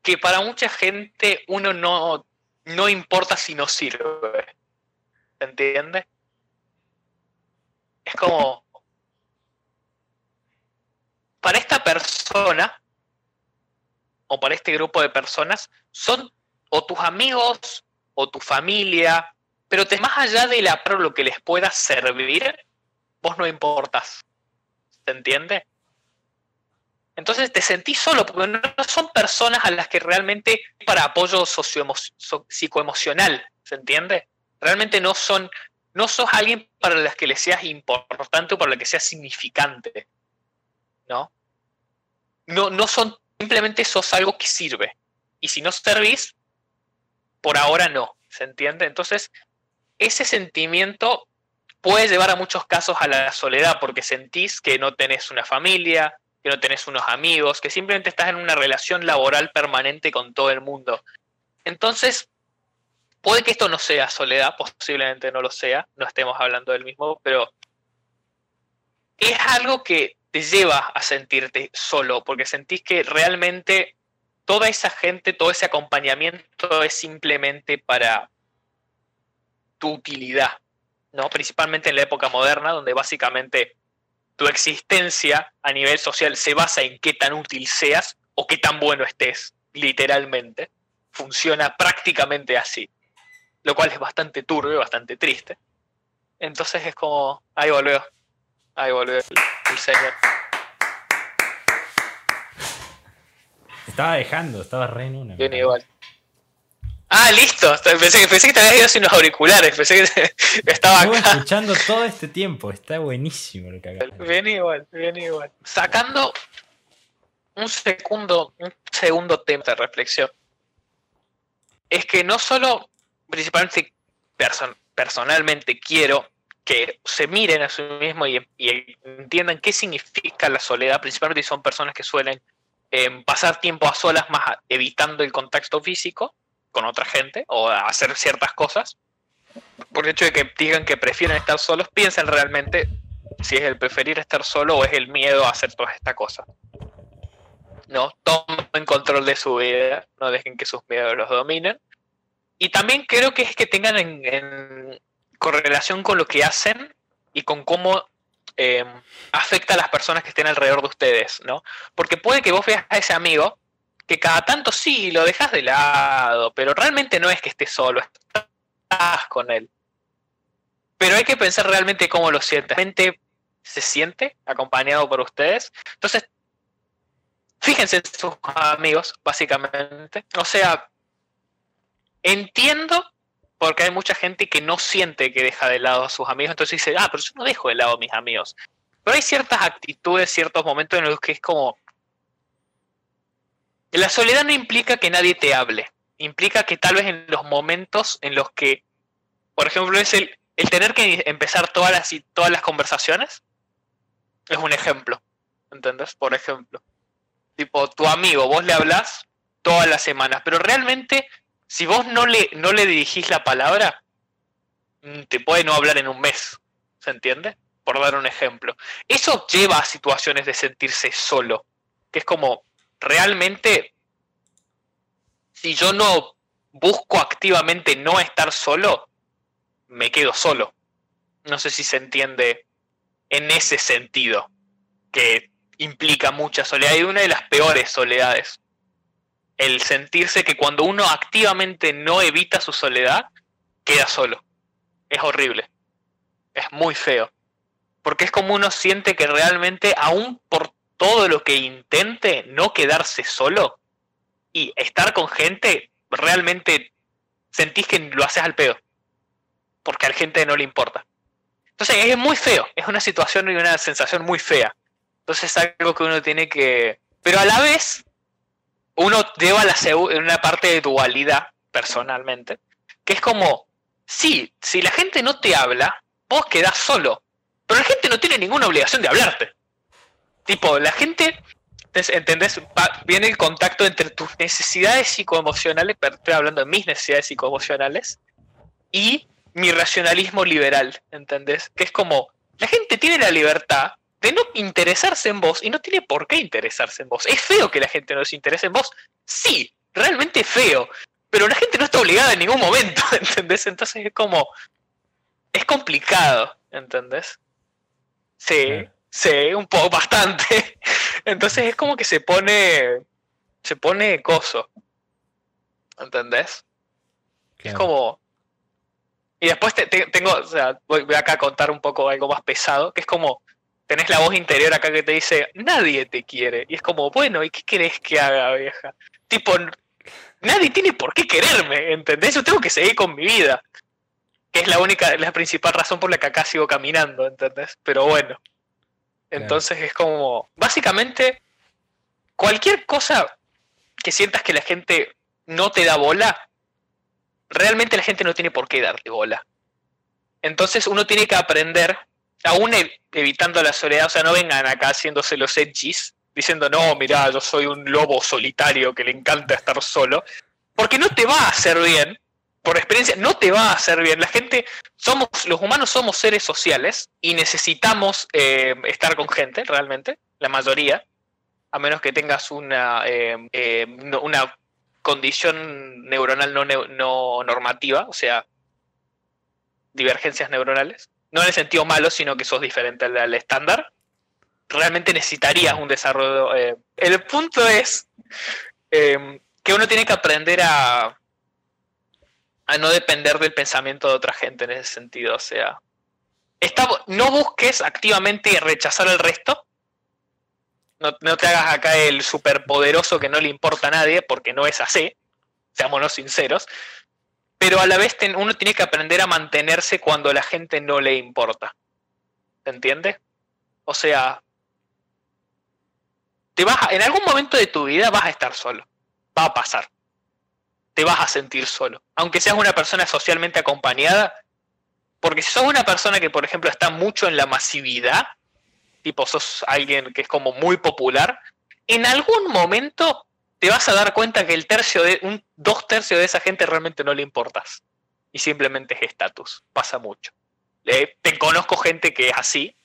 S2: que para mucha gente uno no, no importa si no sirve. ¿Entiendes? Es como, para esta persona o para este grupo de personas, son o tus amigos o tu familia, pero más allá de la lo que les pueda servir, vos no importas. ¿Se entiende? Entonces te sentís solo, porque no son personas a las que realmente para apoyo psicoemocional, ¿se entiende? Realmente no son no sos alguien para las que le seas importante o para la que seas significante. ¿No? No, no son, simplemente sos algo que sirve. Y si no servís, por ahora no. ¿Se entiende? Entonces, ese sentimiento puede llevar a muchos casos a la soledad porque sentís que no tenés una familia, que no tenés unos amigos, que simplemente estás en una relación laboral permanente con todo el mundo. Entonces, Puede que esto no sea soledad, posiblemente no lo sea, no estemos hablando del mismo, pero es algo que te lleva a sentirte solo, porque sentís que realmente toda esa gente, todo ese acompañamiento es simplemente para tu utilidad, ¿no? Principalmente en la época moderna, donde básicamente tu existencia a nivel social se basa en qué tan útil seas o qué tan bueno estés, literalmente. Funciona prácticamente así lo cual es bastante turbio, bastante triste. Entonces es como, ahí volvió, ahí volvió el, señor.
S1: Estaba dejando, estaba re en una.
S2: Bien igual. Ah, listo. Pensé, que te habías ido sin los auriculares. Pensé que estaba
S1: acá. escuchando todo este tiempo. Está buenísimo lo que acá.
S2: Bien igual, bien igual. Sacando un segundo, un segundo tema de reflexión. Es que no solo principalmente personalmente quiero que se miren a sí mismos y, entiendan qué significa la soledad, principalmente si son personas que suelen em, pasar tiempo a solas más evitando el contacto físico con otra gente o hacer ciertas cosas. por el hecho de que digan que prefieren estar solos, piensen realmente si es el preferir estar solo o es el miedo a hacer todas estas cosas. No, tomen control de su vida, no dejen que sus miedos los dominen. Y también creo que es que tengan en, correlación con lo que hacen y con cómo em, afecta a las personas que estén alrededor de ustedes, ¿no? Porque puede que vos veas a ese amigo que cada tanto sí lo dejas de lado, pero realmente no es que esté solo, estás con él. Pero hay que pensar realmente cómo lo siente. ¿Realmente se siente acompañado por ustedes? Entonces, fíjense en sus amigos, básicamente. O sea, entiendo porque hay mucha gente que no siente que deja de lado a sus amigos, entonces dice, ah, pero yo no dejo de lado a mis amigos. Pero hay ciertas actitudes, ciertos momentos en los que es como... La soledad no implica que nadie te hable, implica que tal vez en los momentos en los que, por ejemplo, es el, el tener que empezar todas las, todas las conversaciones, es un ejemplo, ¿entendés? Por ejemplo, tipo, tu amigo, vos le hablas todas las semanas, pero realmente si vos no le, no le dirigís la palabra, mm, te puede no hablar en un mes, ¿se entiende? Por dar un ejemplo. Eso lleva a situaciones de sentirse solo, que es como, realmente, si yo no busco activamente no estar solo, me quedo solo. No sé si se entiende en ese sentido, que implica mucha soledad y una de las peores soledades el sentirse que cuando uno activamente no evita su soledad, queda solo. Es horrible. Es muy feo. Porque es como uno siente que realmente, aún por todo lo que intente, no quedarse solo y estar con gente, realmente sentís que lo haces al pedo. Porque a la gente no le importa. Entonces es muy feo. Es una situación y una sensación muy fea. Entonces es algo que uno tiene que... Pero a la vez uno lleva la una parte de dualidad personalmente, que es como, sí, si la gente no te habla, vos quedás solo, pero la gente no tiene ninguna obligación de hablarte. Tipo, la gente, ¿entendés? viene el contacto entre tus necesidades psicoemocionales, pero estoy hablando de mis necesidades psicoemocionales, y mi racionalismo liberal, ¿entendés? Que es como, la gente tiene la libertad de no interesarse en vos y no tiene por qué interesarse en vos. ¿Es feo que la gente no se interese en vos? Sí, realmente feo. Pero la gente no está obligada en ningún momento, ¿entendés? Entonces es como... Es complicado, ¿entendés? Sí, sí, un poco, bastante. Entonces es como que se pone... Se pone coso. ¿Entendés? Es como... Y después tengo, o sea, voy acá a contar un poco algo más pesado, que es como tenés la voz interior acá que te dice, nadie te quiere. Y es como, bueno, ¿y qué querés que haga, vieja? Tipo, nadie tiene por qué quererme, ¿entendés? Yo tengo que seguir con mi vida. Que es la única, la principal razón por la que acá sigo caminando, ¿entendés? Pero bueno. Entonces es como, básicamente, cualquier cosa que sientas que la gente no te da bola, realmente la gente no tiene por qué darte bola. Entonces uno tiene que aprender aún evitando la soledad, o sea, no vengan acá haciéndose los edgys, diciendo, no, mira, yo soy un lobo solitario que le encanta estar solo, porque no te va a hacer bien, por experiencia, no te va a hacer bien. La gente, somos, los humanos somos seres sociales y necesitamos eh, estar con gente, realmente, la mayoría, a menos que tengas una, eh, eh, una condición neuronal no, no normativa, o sea, divergencias neuronales no en el sentido malo, sino que sos diferente al, estándar, realmente necesitarías un desarrollo. Eh, el punto es em, que uno tiene que aprender a, no depender del pensamiento de otra gente en ese sentido. O sea, no busques activamente rechazar al resto. No, no, te hagas acá el superpoderoso que no le importa a nadie, porque no es así. Seámonos sinceros pero a la vez uno tiene que aprender a mantenerse cuando a la gente no le importa. ¿Se entiende? O sea, te vas en algún momento de tu vida vas a estar solo. Va a pasar. Te vas a sentir solo. Aunque seas una persona socialmente acompañada, porque si sos una persona que, por ejemplo, está mucho en la masividad, tipo sos alguien que es como muy popular, en algún momento te vas a dar cuenta que el tercio de, un dos tercios de esa gente realmente no le importas. y simplemente es estatus. Pasa mucho. Eh, te conozco gente que es así.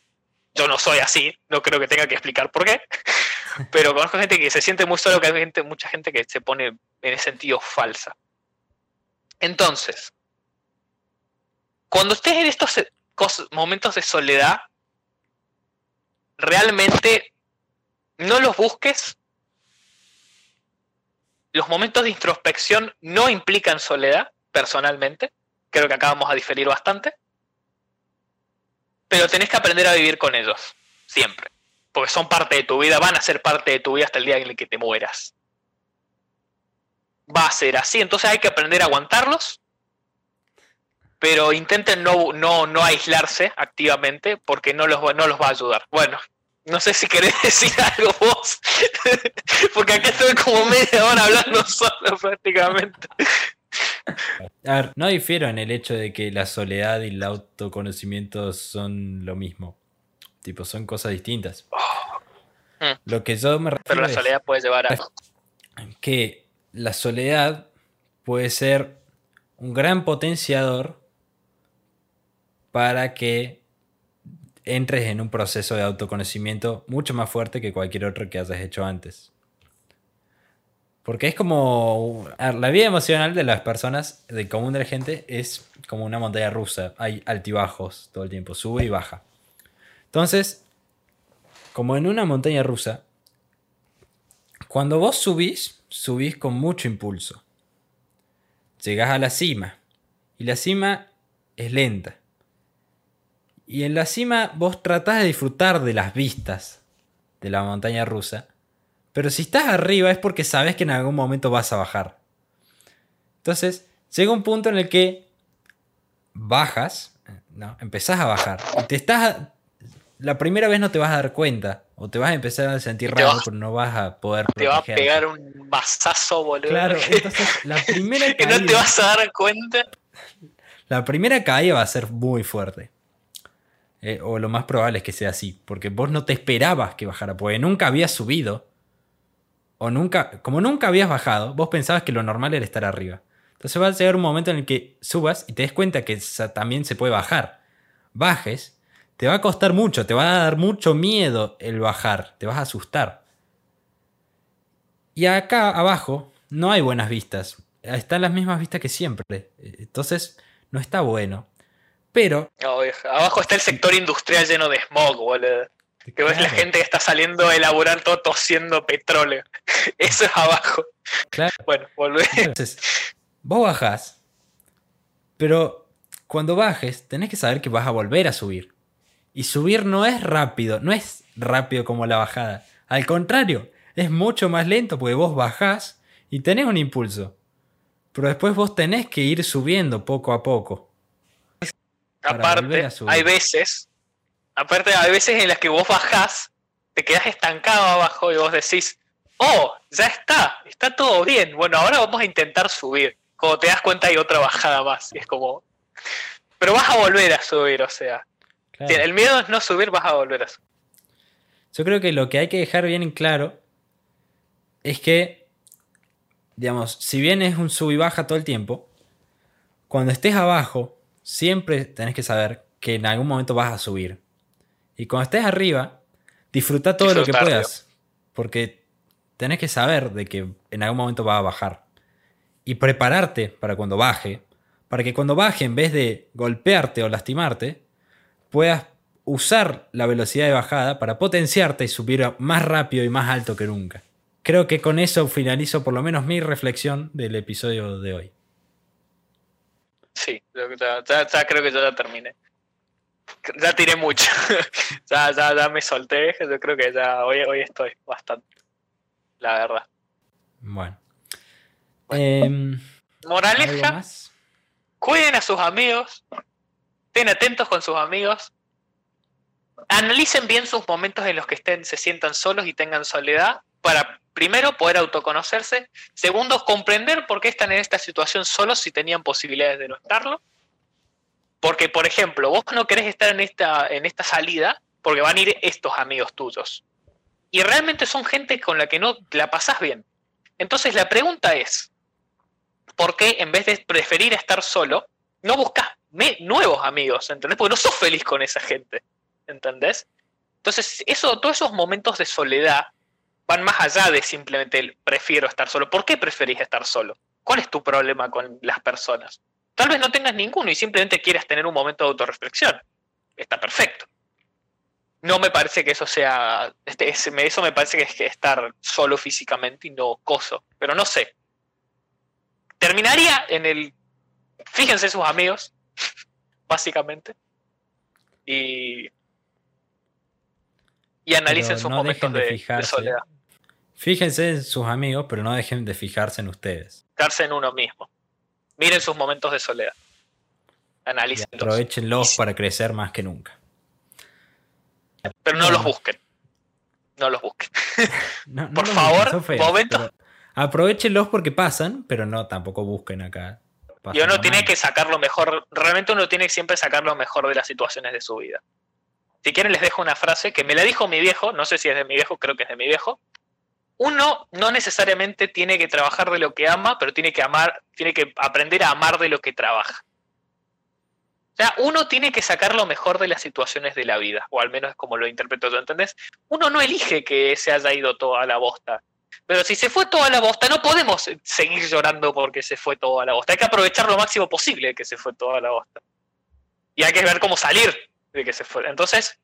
S2: Yo no soy así, no creo que tenga que explicar por qué. Pero conozco gente que se siente muy solo, que hay gente, mucha gente que se pone en ese sentido falsa. Entonces, cuando estés en estos momentos de soledad, realmente no los busques. Los momentos de introspección no implican soledad, personalmente. Creo que acá vamos a diferir bastante. Pero tenés que aprender a vivir con ellos, siempre. Porque son parte de tu vida, van a ser parte de tu vida hasta el día en el que te mueras. Va a ser así, entonces hay que aprender a aguantarlos pero intenten no, no, no aislarse activamente porque no los, no los va a ayudar. Bueno, no sé si querés decir algo vos, porque aquí estoy como media hora hablando solo prácticamente.
S1: A ver, no difiero en el hecho de que la soledad y el autoconocimiento son lo mismo. Tipo, son cosas distintas.
S2: Hmm.
S1: Lo que yo me refiero
S2: Pero la soledad puede llevar a...
S1: Que la soledad puede ser un gran potenciador para que entres en un proceso de autoconocimiento mucho más fuerte que cualquier otro que hayas hecho antes. Porque es como. La vida emocional de las personas, del común de la gente, es como una montaña rusa. Hay altibajos todo el tiempo, sube y baja. Entonces, como en una montaña rusa, cuando vos subís, subís con mucho impulso. Llegás a la cima. Y la cima es lenta. Y en la cima vos tratás de disfrutar de las vistas de la montaña rusa. Pero si estás arriba es porque sabes que en algún momento vas a bajar. Entonces, llega un punto en el que bajas, ¿no? empezás a bajar. Y te estás. La primera vez no te vas a dar cuenta. O te vas a empezar a sentir raro, pero no vas a poder.
S2: Te va a pegar un masazo, boludo.
S1: Claro, entonces la primera
S2: que no te vas a dar cuenta.
S1: La primera caída va a ser muy fuerte. Eh, o lo más probable es que sea así, porque vos no te esperabas que bajara, porque nunca habías subido, o nunca, como nunca habías bajado, vos pensabas que lo normal era estar arriba. Entonces va a llegar un momento en el que subas y te des cuenta que también se puede bajar. Bajes, te va a costar mucho, te va a dar mucho miedo el bajar, te vas a asustar. Y acá abajo no hay buenas vistas, están las mismas vistas que siempre. Entonces no está bueno. Pero.
S2: abajo está el sector industrial lleno de smog, boludo. Que ves la gente que está saliendo a elaborar todo tosiendo petróleo. Eso es abajo.
S1: Claro.
S2: Bueno, volvé.
S1: Entonces, vos bajás, pero cuando bajes, tenés que saber que vas a volver a subir. Y subir no es rápido, no es rápido como la bajada. Al contrario, es mucho más lento porque vos bajás y tenés un impulso. Pero después vos tenés que ir subiendo poco a poco.
S2: Aparte, hay veces, aparte, hay veces en las que vos bajás, te quedas estancado abajo y vos decís, oh, ya está, está todo bien. Bueno, ahora vamos a intentar subir. Como te das cuenta hay otra bajada más. Y es como. Pero vas a volver a subir, o sea. el miedo es no subir, vas a volver a subir.
S1: Yo creo que lo que hay que dejar bien en claro es que, digamos, si bien es un sub y baja todo el tiempo, cuando estés abajo siempre tenés que saber que en algún momento vas a subir. Y cuando estés arriba, disfruta todo lo que puedas. Porque tenés que saber de que en algún momento va a bajar. Y prepararte para cuando baje. Para que cuando baje, en vez de golpearte o lastimarte, puedas usar la velocidad de bajada para potenciarte y subir más rápido y más alto que nunca. Creo que con eso finalizo por lo menos mi reflexión del episodio de hoy.
S2: Sí, ya, creo que yo ya terminé. Ya tiré mucho. ya, ya, ya me solté. Yo creo que ya hoy, hoy estoy bastante. La verdad.
S1: Bueno. Em,
S2: moraleja. Cuiden a sus amigos. Estén atentos con sus amigos. Analicen bien sus momentos en los que estén, se sientan solos y tengan soledad para primero, poder autoconocerse. Segundo, comprender por qué están en esta situación solos si tenían posibilidades de no estarlo. Porque, por ejemplo, vos no querés estar en esta, en esta salida porque van a ir estos amigos tuyos. Y realmente son gente con la que no la pasás bien. Entonces la pregunta es, ¿por qué en vez de preferir estar solo, no buscas nuevos amigos, ¿entendés? Porque no sos feliz con esa gente, ¿entendés? Entonces, eso, todos esos momentos de soledad van más allá de simplemente el prefiero estar solo. ¿Por qué preferís estar solo? ¿Cuál es tu problema con las personas? Tal vez no tengas ninguno y simplemente quieras tener un momento de autorreflexión. Está perfecto. No me parece que eso sea. Este, eso me parece que es que estar solo físicamente y no coso. Pero no sé. Terminaría en el. Fíjense sus amigos, básicamente. Y. Y analicen sus momentos de, soledad.
S1: Fíjense en sus amigos, pero no dejen de fijarse en ustedes.
S2: Fijarse en uno mismo. Miren sus momentos de soledad. Analicen.
S1: Aprovechenlos para crecer más que nunca.
S2: Pero no, los busquen. No los busquen. Por favor, momentos.
S1: Aprovechenlos porque pasan, pero no tampoco busquen acá.
S2: Y uno tiene que sacar lo mejor, realmente uno tiene que siempre sacar lo mejor de las situaciones de su vida. Si quieren les dejo una frase que me la dijo mi viejo, no sé si es de mi viejo, creo que es de mi viejo. Uno no necesariamente tiene que trabajar de lo que ama, pero tiene que amar, tiene que aprender a amar de lo que trabaja. O sea, uno tiene que sacar lo mejor de las situaciones de la vida, o al menos es como lo interpreto yo, ¿entendés? Uno no elige que se haya ido toda la bosta. Pero si se fue toda la bosta, no podemos seguir llorando porque se fue toda la bosta. Hay que aprovechar lo máximo posible que se fue toda la bosta. Y hay que ver cómo salir de que se fue. Entonces,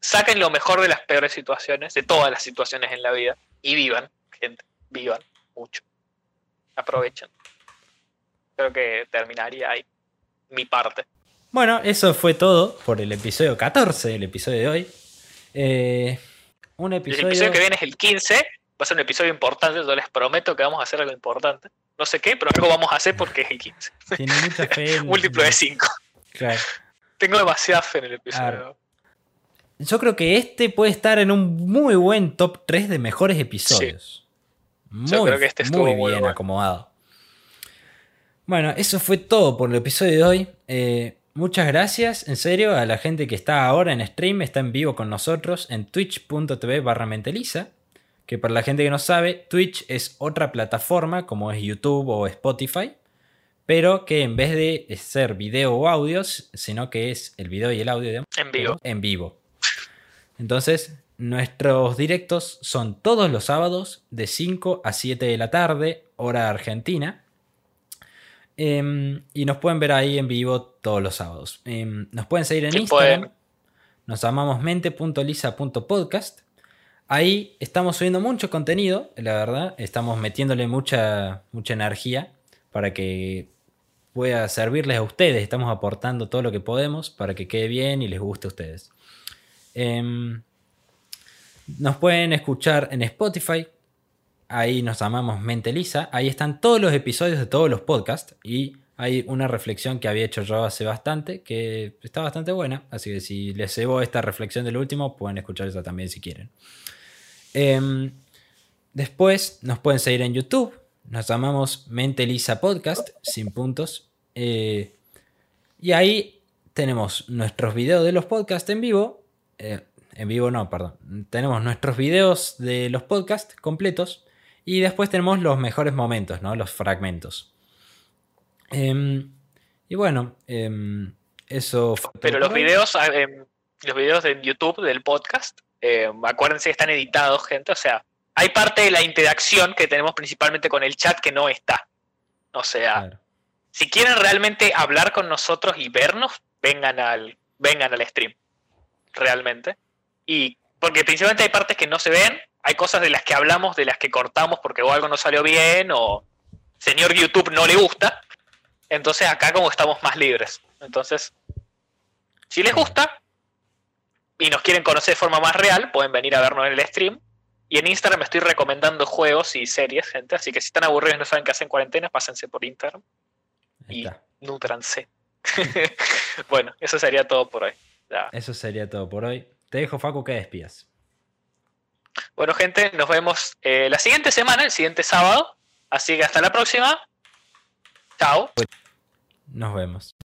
S2: saquen lo mejor de las peores situaciones, de todas las situaciones en la vida, y vivan, gente, vivan mucho. Aprovechen. Creo que terminaría ahí mi parte.
S1: Bueno, eso fue todo por el episodio 14, el episodio de hoy. Eh, un episodio...
S2: El episodio que viene es el 15, va a ser un episodio importante, yo les prometo que vamos a hacer algo importante. No sé qué, pero algo vamos a hacer porque es el 15.
S1: Tiene mucha fe.
S2: Múltiplo de 5. Claro. Tengo demasiada fe en el episodio.
S1: Yo creo que este puede estar en un muy buen top 3 de mejores episodios. Muy, Yo creo que este estuvo muy, bien acomodado. Bueno, eso fue todo por el episodio de hoy. Eh, muchas gracias, en serio, a la gente que está ahora en stream, está en vivo con nosotros en twitch.tv barra menteliza. Que para la gente que no sabe, Twitch es otra plataforma como es YouTube o Spotify pero que en vez de ser video o audios, sino que es el video y el audio
S2: en vivo.
S1: En vivo. Entonces, nuestros directos son todos los sábados de 5 a 7 de la tarde, hora argentina. Em, y nos pueden ver ahí en vivo todos los sábados. Em, nos pueden seguir en Instagram. Nos llamamos mente.lisa.podcast. Ahí estamos subiendo mucho contenido, la verdad. Estamos metiéndole mucha, mucha energía para que pueda servirles a ustedes. Estamos aportando todo lo que podemos para que quede bien y les guste a ustedes. Em, nos pueden escuchar en Spotify. Ahí nos llamamos Menteliza. Ahí están todos los episodios de todos los podcasts. Y hay una reflexión que había hecho yo hace bastante, que está bastante buena. Así que si les cebo esta reflexión del último, pueden escuchar esa también si quieren. Em, después nos pueden seguir en YouTube. Nos llamamos Mente Lisa Podcast, sin puntos. Eh, y ahí tenemos nuestros videos de los podcasts en vivo. Eh, en vivo no, perdón. Tenemos nuestros videos de los podcasts completos. Y después tenemos los mejores momentos, ¿no? Los fragmentos. Em, y bueno, em, eso
S2: fue Pero los videos, ah, em, los videos de YouTube del podcast, acuérdense que están editados, gente. O sea, hay parte de la interacción que tenemos principalmente con el chat que no está. O sea, si quieren realmente hablar con nosotros y vernos, vengan al, vengan al stream. Realmente. Y porque principalmente hay partes que no se ven, hay cosas de las que hablamos, de las que cortamos porque o algo no salió bien o señor YouTube no le gusta. Entonces acá como estamos más libres. Entonces, si les gusta y nos quieren conocer de forma más real, pueden venir a vernos en el stream y en Instagram estoy recomendando juegos y series, gente. Así que si están aburridos y no saben qué hacer en cuarentena, pásense por Instagram. y nutranse. bueno, eso sería todo por hoy.
S1: Eso sería todo por hoy. Te dejo, Facu, que despidas.
S2: Bueno, gente, nos vemos eh, la siguiente semana, el siguiente sábado. Así que hasta la próxima. Chao.
S1: Nos vemos.